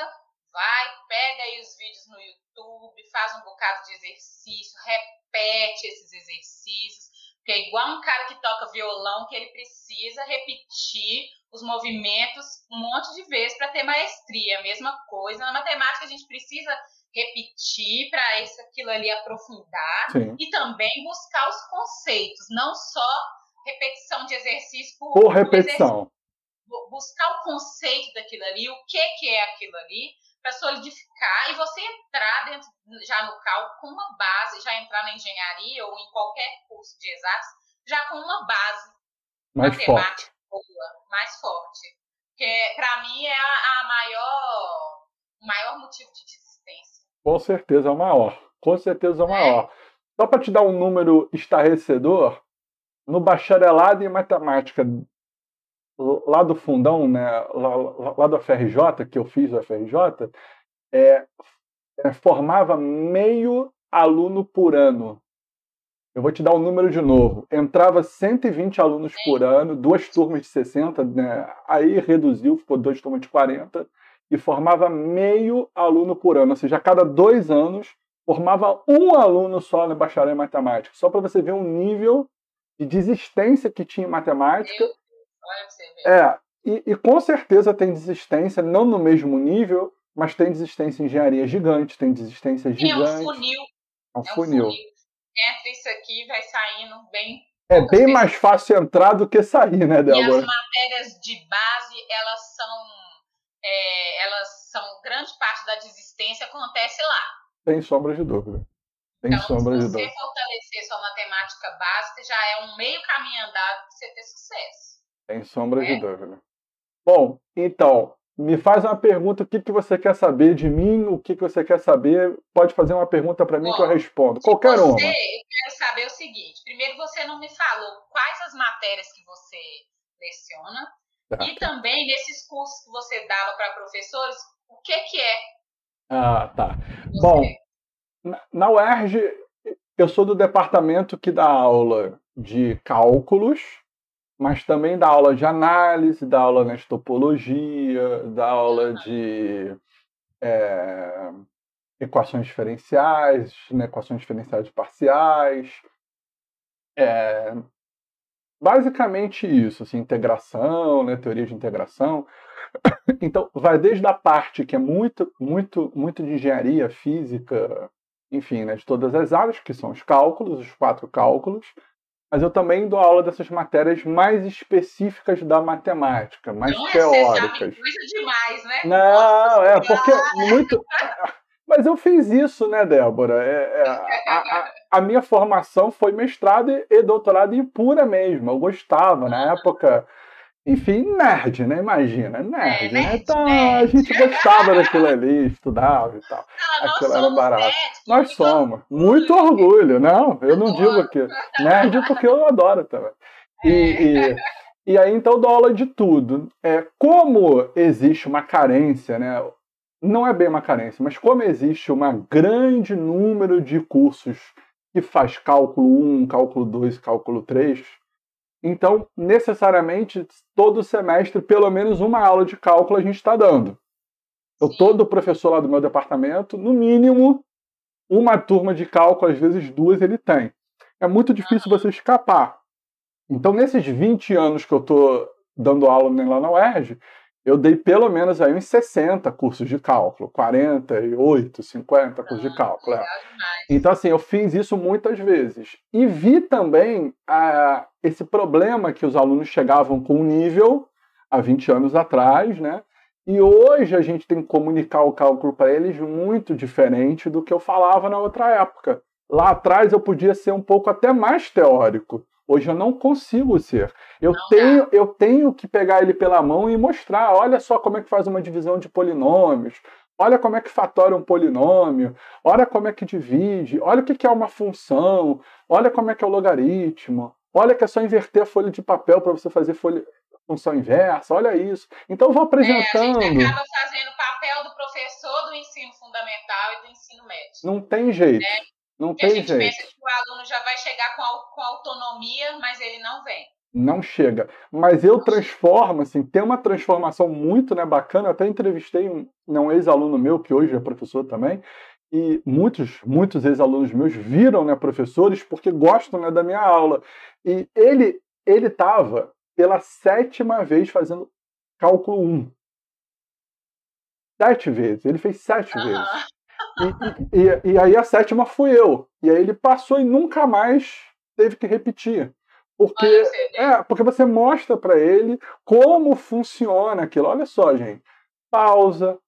vai, pega aí os vídeos no YouTube, faz um bocado de exercício, repete esses exercícios, porque é igual um cara que toca violão, que ele precisa repetir os movimentos um monte de vezes para ter maestria. A mesma coisa. Na matemática, a gente precisa repetir para isso, aquilo ali aprofundar Sim. e também buscar os conceitos, não só repetição de exercício por, por repetição. Exercício. Buscar o conceito daquilo ali, o que, que é aquilo ali, para solidificar e você entrar dentro, já no cálculo com uma base, já entrar na engenharia ou em qualquer curso de exatos, já com uma base mais matemática forte. boa, mais forte. Que para mim é a, a maior, o maior motivo de desistência. Com certeza é o maior. Com certeza é o maior. É. Só para te dar um número estarrecedor, no bacharelado em matemática lá do fundão, né, lá, lá do FRJ, que eu fiz o FRJ, é, é, formava meio aluno por ano. Eu vou te dar o um número de novo. Entrava 120 alunos por ano, duas turmas de 60, né? aí reduziu, ficou duas turmas de 40, e formava meio aluno por ano. Ou seja, a cada dois anos formava um aluno só no bacharel em matemática. Só para você ver o nível de desistência que tinha em matemática. Olha você ver. É, e, e, com certeza tem desistência, não no mesmo nível, mas tem desistência em engenharia gigante, tem desistência gigante. É um funil. É um, é um funil. funil. Entra isso aqui vai saindo bem. É bem mais fácil entrar do que sair, né, Débora? E as matérias de base, elas são. É, elas são. Grande parte da desistência acontece lá. Sem sombra de dúvida. Sem então, sombra se de você fortalecer sua matemática básica, já é um meio caminho andado para você ter sucesso. Sem sombra de é. dúvida. Bom, então, me faz uma pergunta, o que, que você quer saber de mim, o que, que você quer saber, pode fazer uma pergunta para mim Bom, que eu respondo, qualquer você, uma. Eu quero saber o seguinte, primeiro você não me falou quais as matérias que você leciona, tá. e também nesses cursos que você dava para professores, o que que é? Ah, tá. Você? Bom, na UERJ, eu sou do departamento que dá aula de cálculos, mas também dá aula de análise, dá aula na topologia, dá aula de é, equações diferenciais, né, equações diferenciais parciais. É, basicamente isso, assim, integração, né, teoria de integração. Então, vai desde a parte que é muito, muito, muito de engenharia, física, enfim, né, de todas as áreas, que são os cálculos, os quatro cálculos, mas eu também dou aula dessas matérias mais específicas da matemática, mais teóricas. É coisa demais, né? Não, Nossa, é porque muito. Mas eu fiz isso, né, Débora? É, é, a, a, a, minha formação foi mestrado e doutorado em pura mesmo. Eu gostava, na época enfim, nerd, né? Imagina, nerd, é, né? Então nerd. a gente gostava daquilo ali, estudava e tal. Não, Aquilo era barato. Nerd, nós somos. Muito orgulho, não, eu não digo que. Nerd porque eu adoro também. E, é. e, E aí, então, dou aula de tudo. É, como existe uma carência, né? Não é bem uma carência, mas como existe um grande número de cursos que faz cálculo 1, cálculo 2 cálculo 3, então, necessariamente, todo semestre, pelo menos uma aula de cálculo a gente está dando. Eu, todo professor lá do meu departamento, no mínimo, uma turma de cálculo, às vezes duas, ele tem. É muito difícil você escapar. Então, nesses 20 anos que eu estou dando aula lá na UERJ, eu dei pelo menos aí uns 60 cursos de cálculo, 48, 50 cursos de cálculo. É. Então, assim, eu fiz isso muitas vezes. E vi também ah, esse problema que os alunos chegavam com um nível há 20 anos atrás, né? E hoje a gente tem que comunicar o cálculo para eles muito diferente do que eu falava na outra época. Lá atrás eu podia ser um pouco até mais teórico. Hoje eu não consigo ser. Eu não tenho, eu tenho que pegar ele pela mão e mostrar. Olha só como é que faz uma divisão de polinômios. Olha como é que fatora um polinômio. Olha como é que divide. Olha o que é uma função. Olha como é que é o logaritmo. Olha que é só inverter a folha de papel para você fazer folha, função inversa. Olha isso. Então eu vou apresentando. É, a gente acaba fazendo o papel do professor do ensino fundamental e do ensino médio. Não tem jeito. Né? Não tem a gente jeito. pensa que o aluno já vai chegar com, com autonomia, mas ele não vem. Não chega. Mas eu transformo, assim, tem uma transformação muito né, bacana. Eu até entrevistei um, um ex-aluno meu, que hoje é professor também, e muitos, muitos ex-alunos meus viram né, professores porque gostam né, da minha aula. E ele ele estava pela sétima vez fazendo cálculo 1. Sete vezes. Ele fez sete uhum. vezes. E, e, e, aí a sétima fui eu. E aí ele passou e nunca mais teve que repetir. Porque, é, porque você mostra para ele como funciona aquilo. Olha só, gente. Pausa.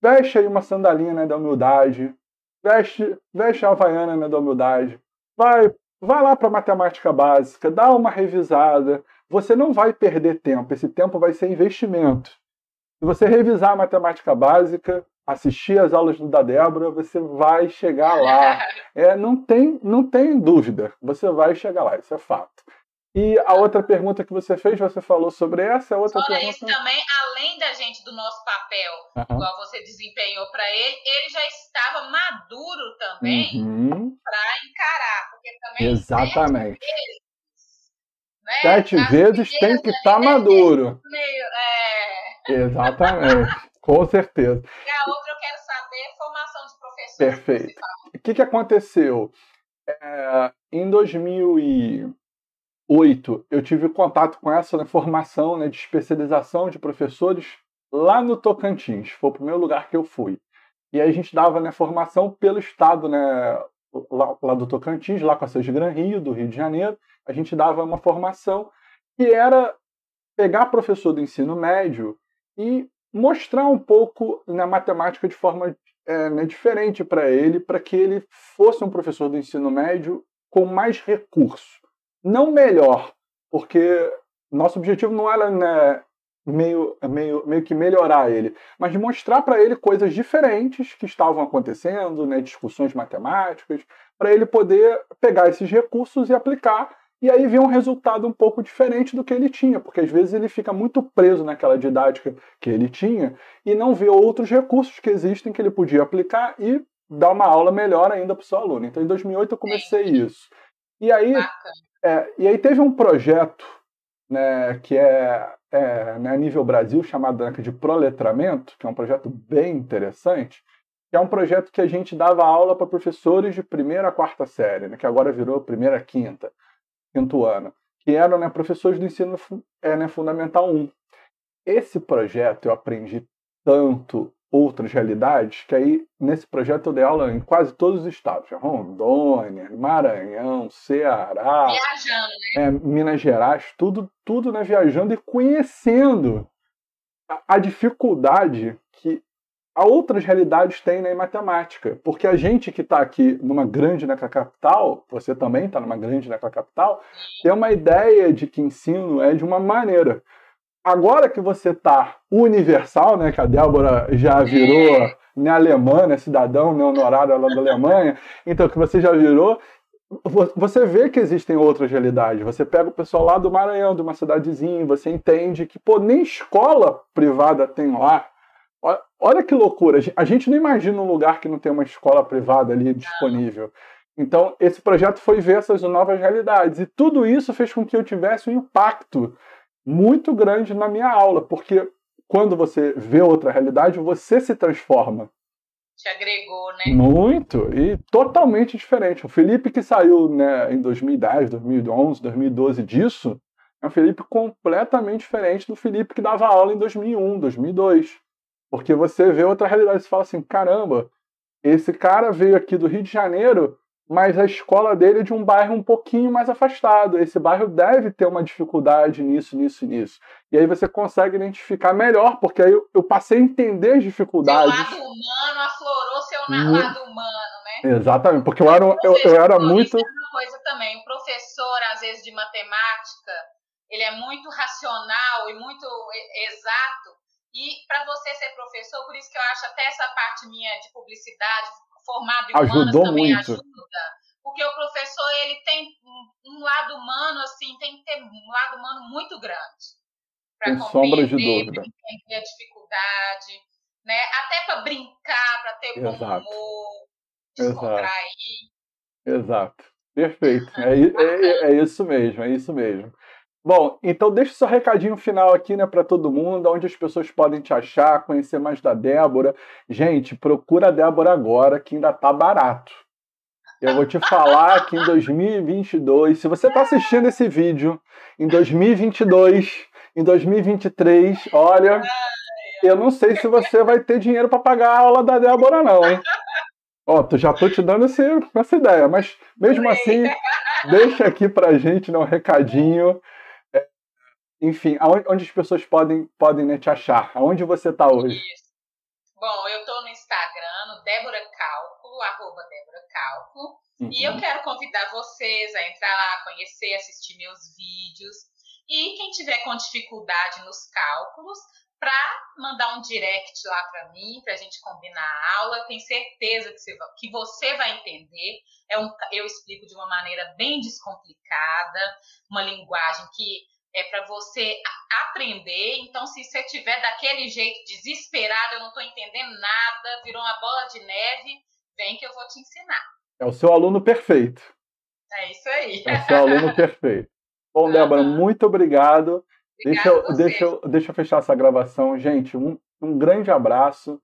Veste aí uma sandalinha né, da humildade. Veste, veste a havaiana né, da humildade. Vai, vai lá para matemática básica. Dá uma revisada. Você não vai perder tempo. Esse tempo vai ser investimento. Se você revisar a matemática básica, assistir as aulas da Débora, você vai chegar lá. É, não, tem, não tem dúvida, você vai chegar lá, isso é fato. E a outra pergunta que você fez, você falou sobre essa, a outra Fora pergunta... isso também, além da gente, do nosso papel, uhum. igual você desempenhou para ele, ele já estava maduro também uhum. para encarar, porque também... Exatamente. Sete vezes, né? sete vezes tem que estar tá maduro. Meio, é... Exatamente. Com certeza. E a outra eu quero saber formação de professores. Perfeito. O que, que aconteceu? É, em 2008, eu tive contato com essa né, formação né, de especialização de professores lá no Tocantins. Foi o primeiro lugar que eu fui. E aí a gente dava né, formação pelo estado né, lá, lá do Tocantins, lá com a Sede Gran Rio, do Rio de Janeiro. A gente dava uma formação que era pegar professor do ensino médio e mostrar um pouco na matemática de forma é, né, diferente para ele, para que ele fosse um professor do ensino médio com mais recurso. Não melhor, porque nosso objetivo não era né, meio, meio, meio que melhorar ele, mas mostrar para ele coisas diferentes que estavam acontecendo, né, discussões matemáticas, para ele poder pegar esses recursos e aplicar e aí vem um resultado um pouco diferente do que ele tinha, porque às vezes ele fica muito preso naquela didática que ele tinha e não vê outros recursos que existem que ele podia aplicar e dar uma aula melhor ainda para o seu aluno. Então, em 2008 eu comecei isso. E aí, é, e aí teve um projeto né, que é, é né, a nível Brasil chamado né, de proletramento, que é um projeto bem interessante, que é um projeto que a gente dava aula para professores de primeira a quarta série, né, que agora virou primeira a quinta quinto ano, que eram né, professores do ensino é, né, fundamental 1. Esse projeto eu aprendi tanto outras realidades que aí nesse projeto eu dei aula em quase todos os estados, Rondônia, Maranhão, Ceará, viajando, né? é, Minas Gerais, tudo, tudo né, viajando e conhecendo a, a dificuldade que outras realidades têm né, em matemática. Porque a gente que está aqui numa grande neca capital, você também está numa grande neca capital, tem uma ideia de que ensino é de uma maneira. Agora que você está universal, né, que a Débora já virou né, alemã, né, cidadão né, honorário lá da Alemanha, então que você já virou, você vê que existem outras realidades. Você pega o pessoal lá do Maranhão, de uma cidadezinha, você entende que, pô, nem escola privada tem lá. Olha que loucura. A gente não imagina um lugar que não tem uma escola privada ali disponível. Então, esse projeto foi ver essas novas realidades. E tudo isso fez com que eu tivesse um impacto muito grande na minha aula, porque quando você vê outra realidade, você se transforma te agregou, né? Muito, e totalmente diferente. O Felipe que saiu né, em 2010, 2011, 2012 disso, é um Felipe completamente diferente do Felipe que dava aula em 2001, 2002. Porque você vê outra realidade e fala assim: caramba, esse cara veio aqui do Rio de Janeiro mas a escola dele é de um bairro um pouquinho mais afastado. Esse bairro deve ter uma dificuldade nisso, nisso e nisso. E aí você consegue identificar melhor, porque aí eu, eu passei a entender as dificuldades. Seu lado humano aflorou seu lado humano, né? Exatamente, porque eu era, eu, eu era muito. É uma coisa também, o professor, às vezes, de matemática, ele é muito racional e muito exato. E para você ser professor, por isso que eu acho até essa parte minha de publicidade, formado em Ajudou também muito. ajuda, porque o professor ele tem um lado humano assim, tem que ter um lado humano muito grande para compreender, de dúvida. entender a dificuldade, né? Até para brincar, para ter bom humor, descontrair. Exato. Exato. Perfeito. É, é, é, isso mesmo, é isso mesmo. Bom, então deixa o seu recadinho final aqui, né, para todo mundo, onde as pessoas podem te achar, conhecer mais da Débora. Gente, procura a Débora agora, que ainda tá barato. Eu vou te falar que em 2022, se você está assistindo esse vídeo em 2022, em 2023, olha, eu não sei se você vai ter dinheiro para pagar a aula da Débora não, hein? Ó, tu já tô te dando esse, essa ideia, mas mesmo assim, deixa aqui pra gente né, um recadinho enfim, aonde, onde as pessoas podem, podem né, te achar? Aonde você está hoje? Isso. Bom, eu estou no Instagram, no Débora Cálculo, arroba Débora. Uhum. E eu uhum. quero convidar vocês a entrar lá, conhecer, assistir meus vídeos. E quem tiver com dificuldade nos cálculos, para mandar um direct lá para mim, para a gente combinar a aula. Tenho certeza que você, vai, que você vai entender. É um, eu explico de uma maneira bem descomplicada, uma linguagem que é para você aprender. Então, se você tiver daquele jeito desesperado, eu não estou entendendo nada, virou uma bola de neve, vem que eu vou te ensinar. É o seu aluno perfeito. É isso aí. É o seu aluno perfeito. Bom, Débora, uhum. muito obrigado. Deixa eu, deixa, eu, deixa eu fechar essa gravação. Gente, um, um grande abraço.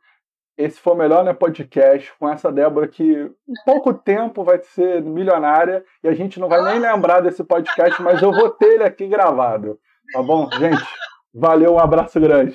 Esse foi o melhor né, podcast com essa Débora que em pouco tempo vai ser milionária e a gente não vai nem lembrar desse podcast, mas eu vou ter ele aqui gravado. Tá bom, gente? Valeu, um abraço grande.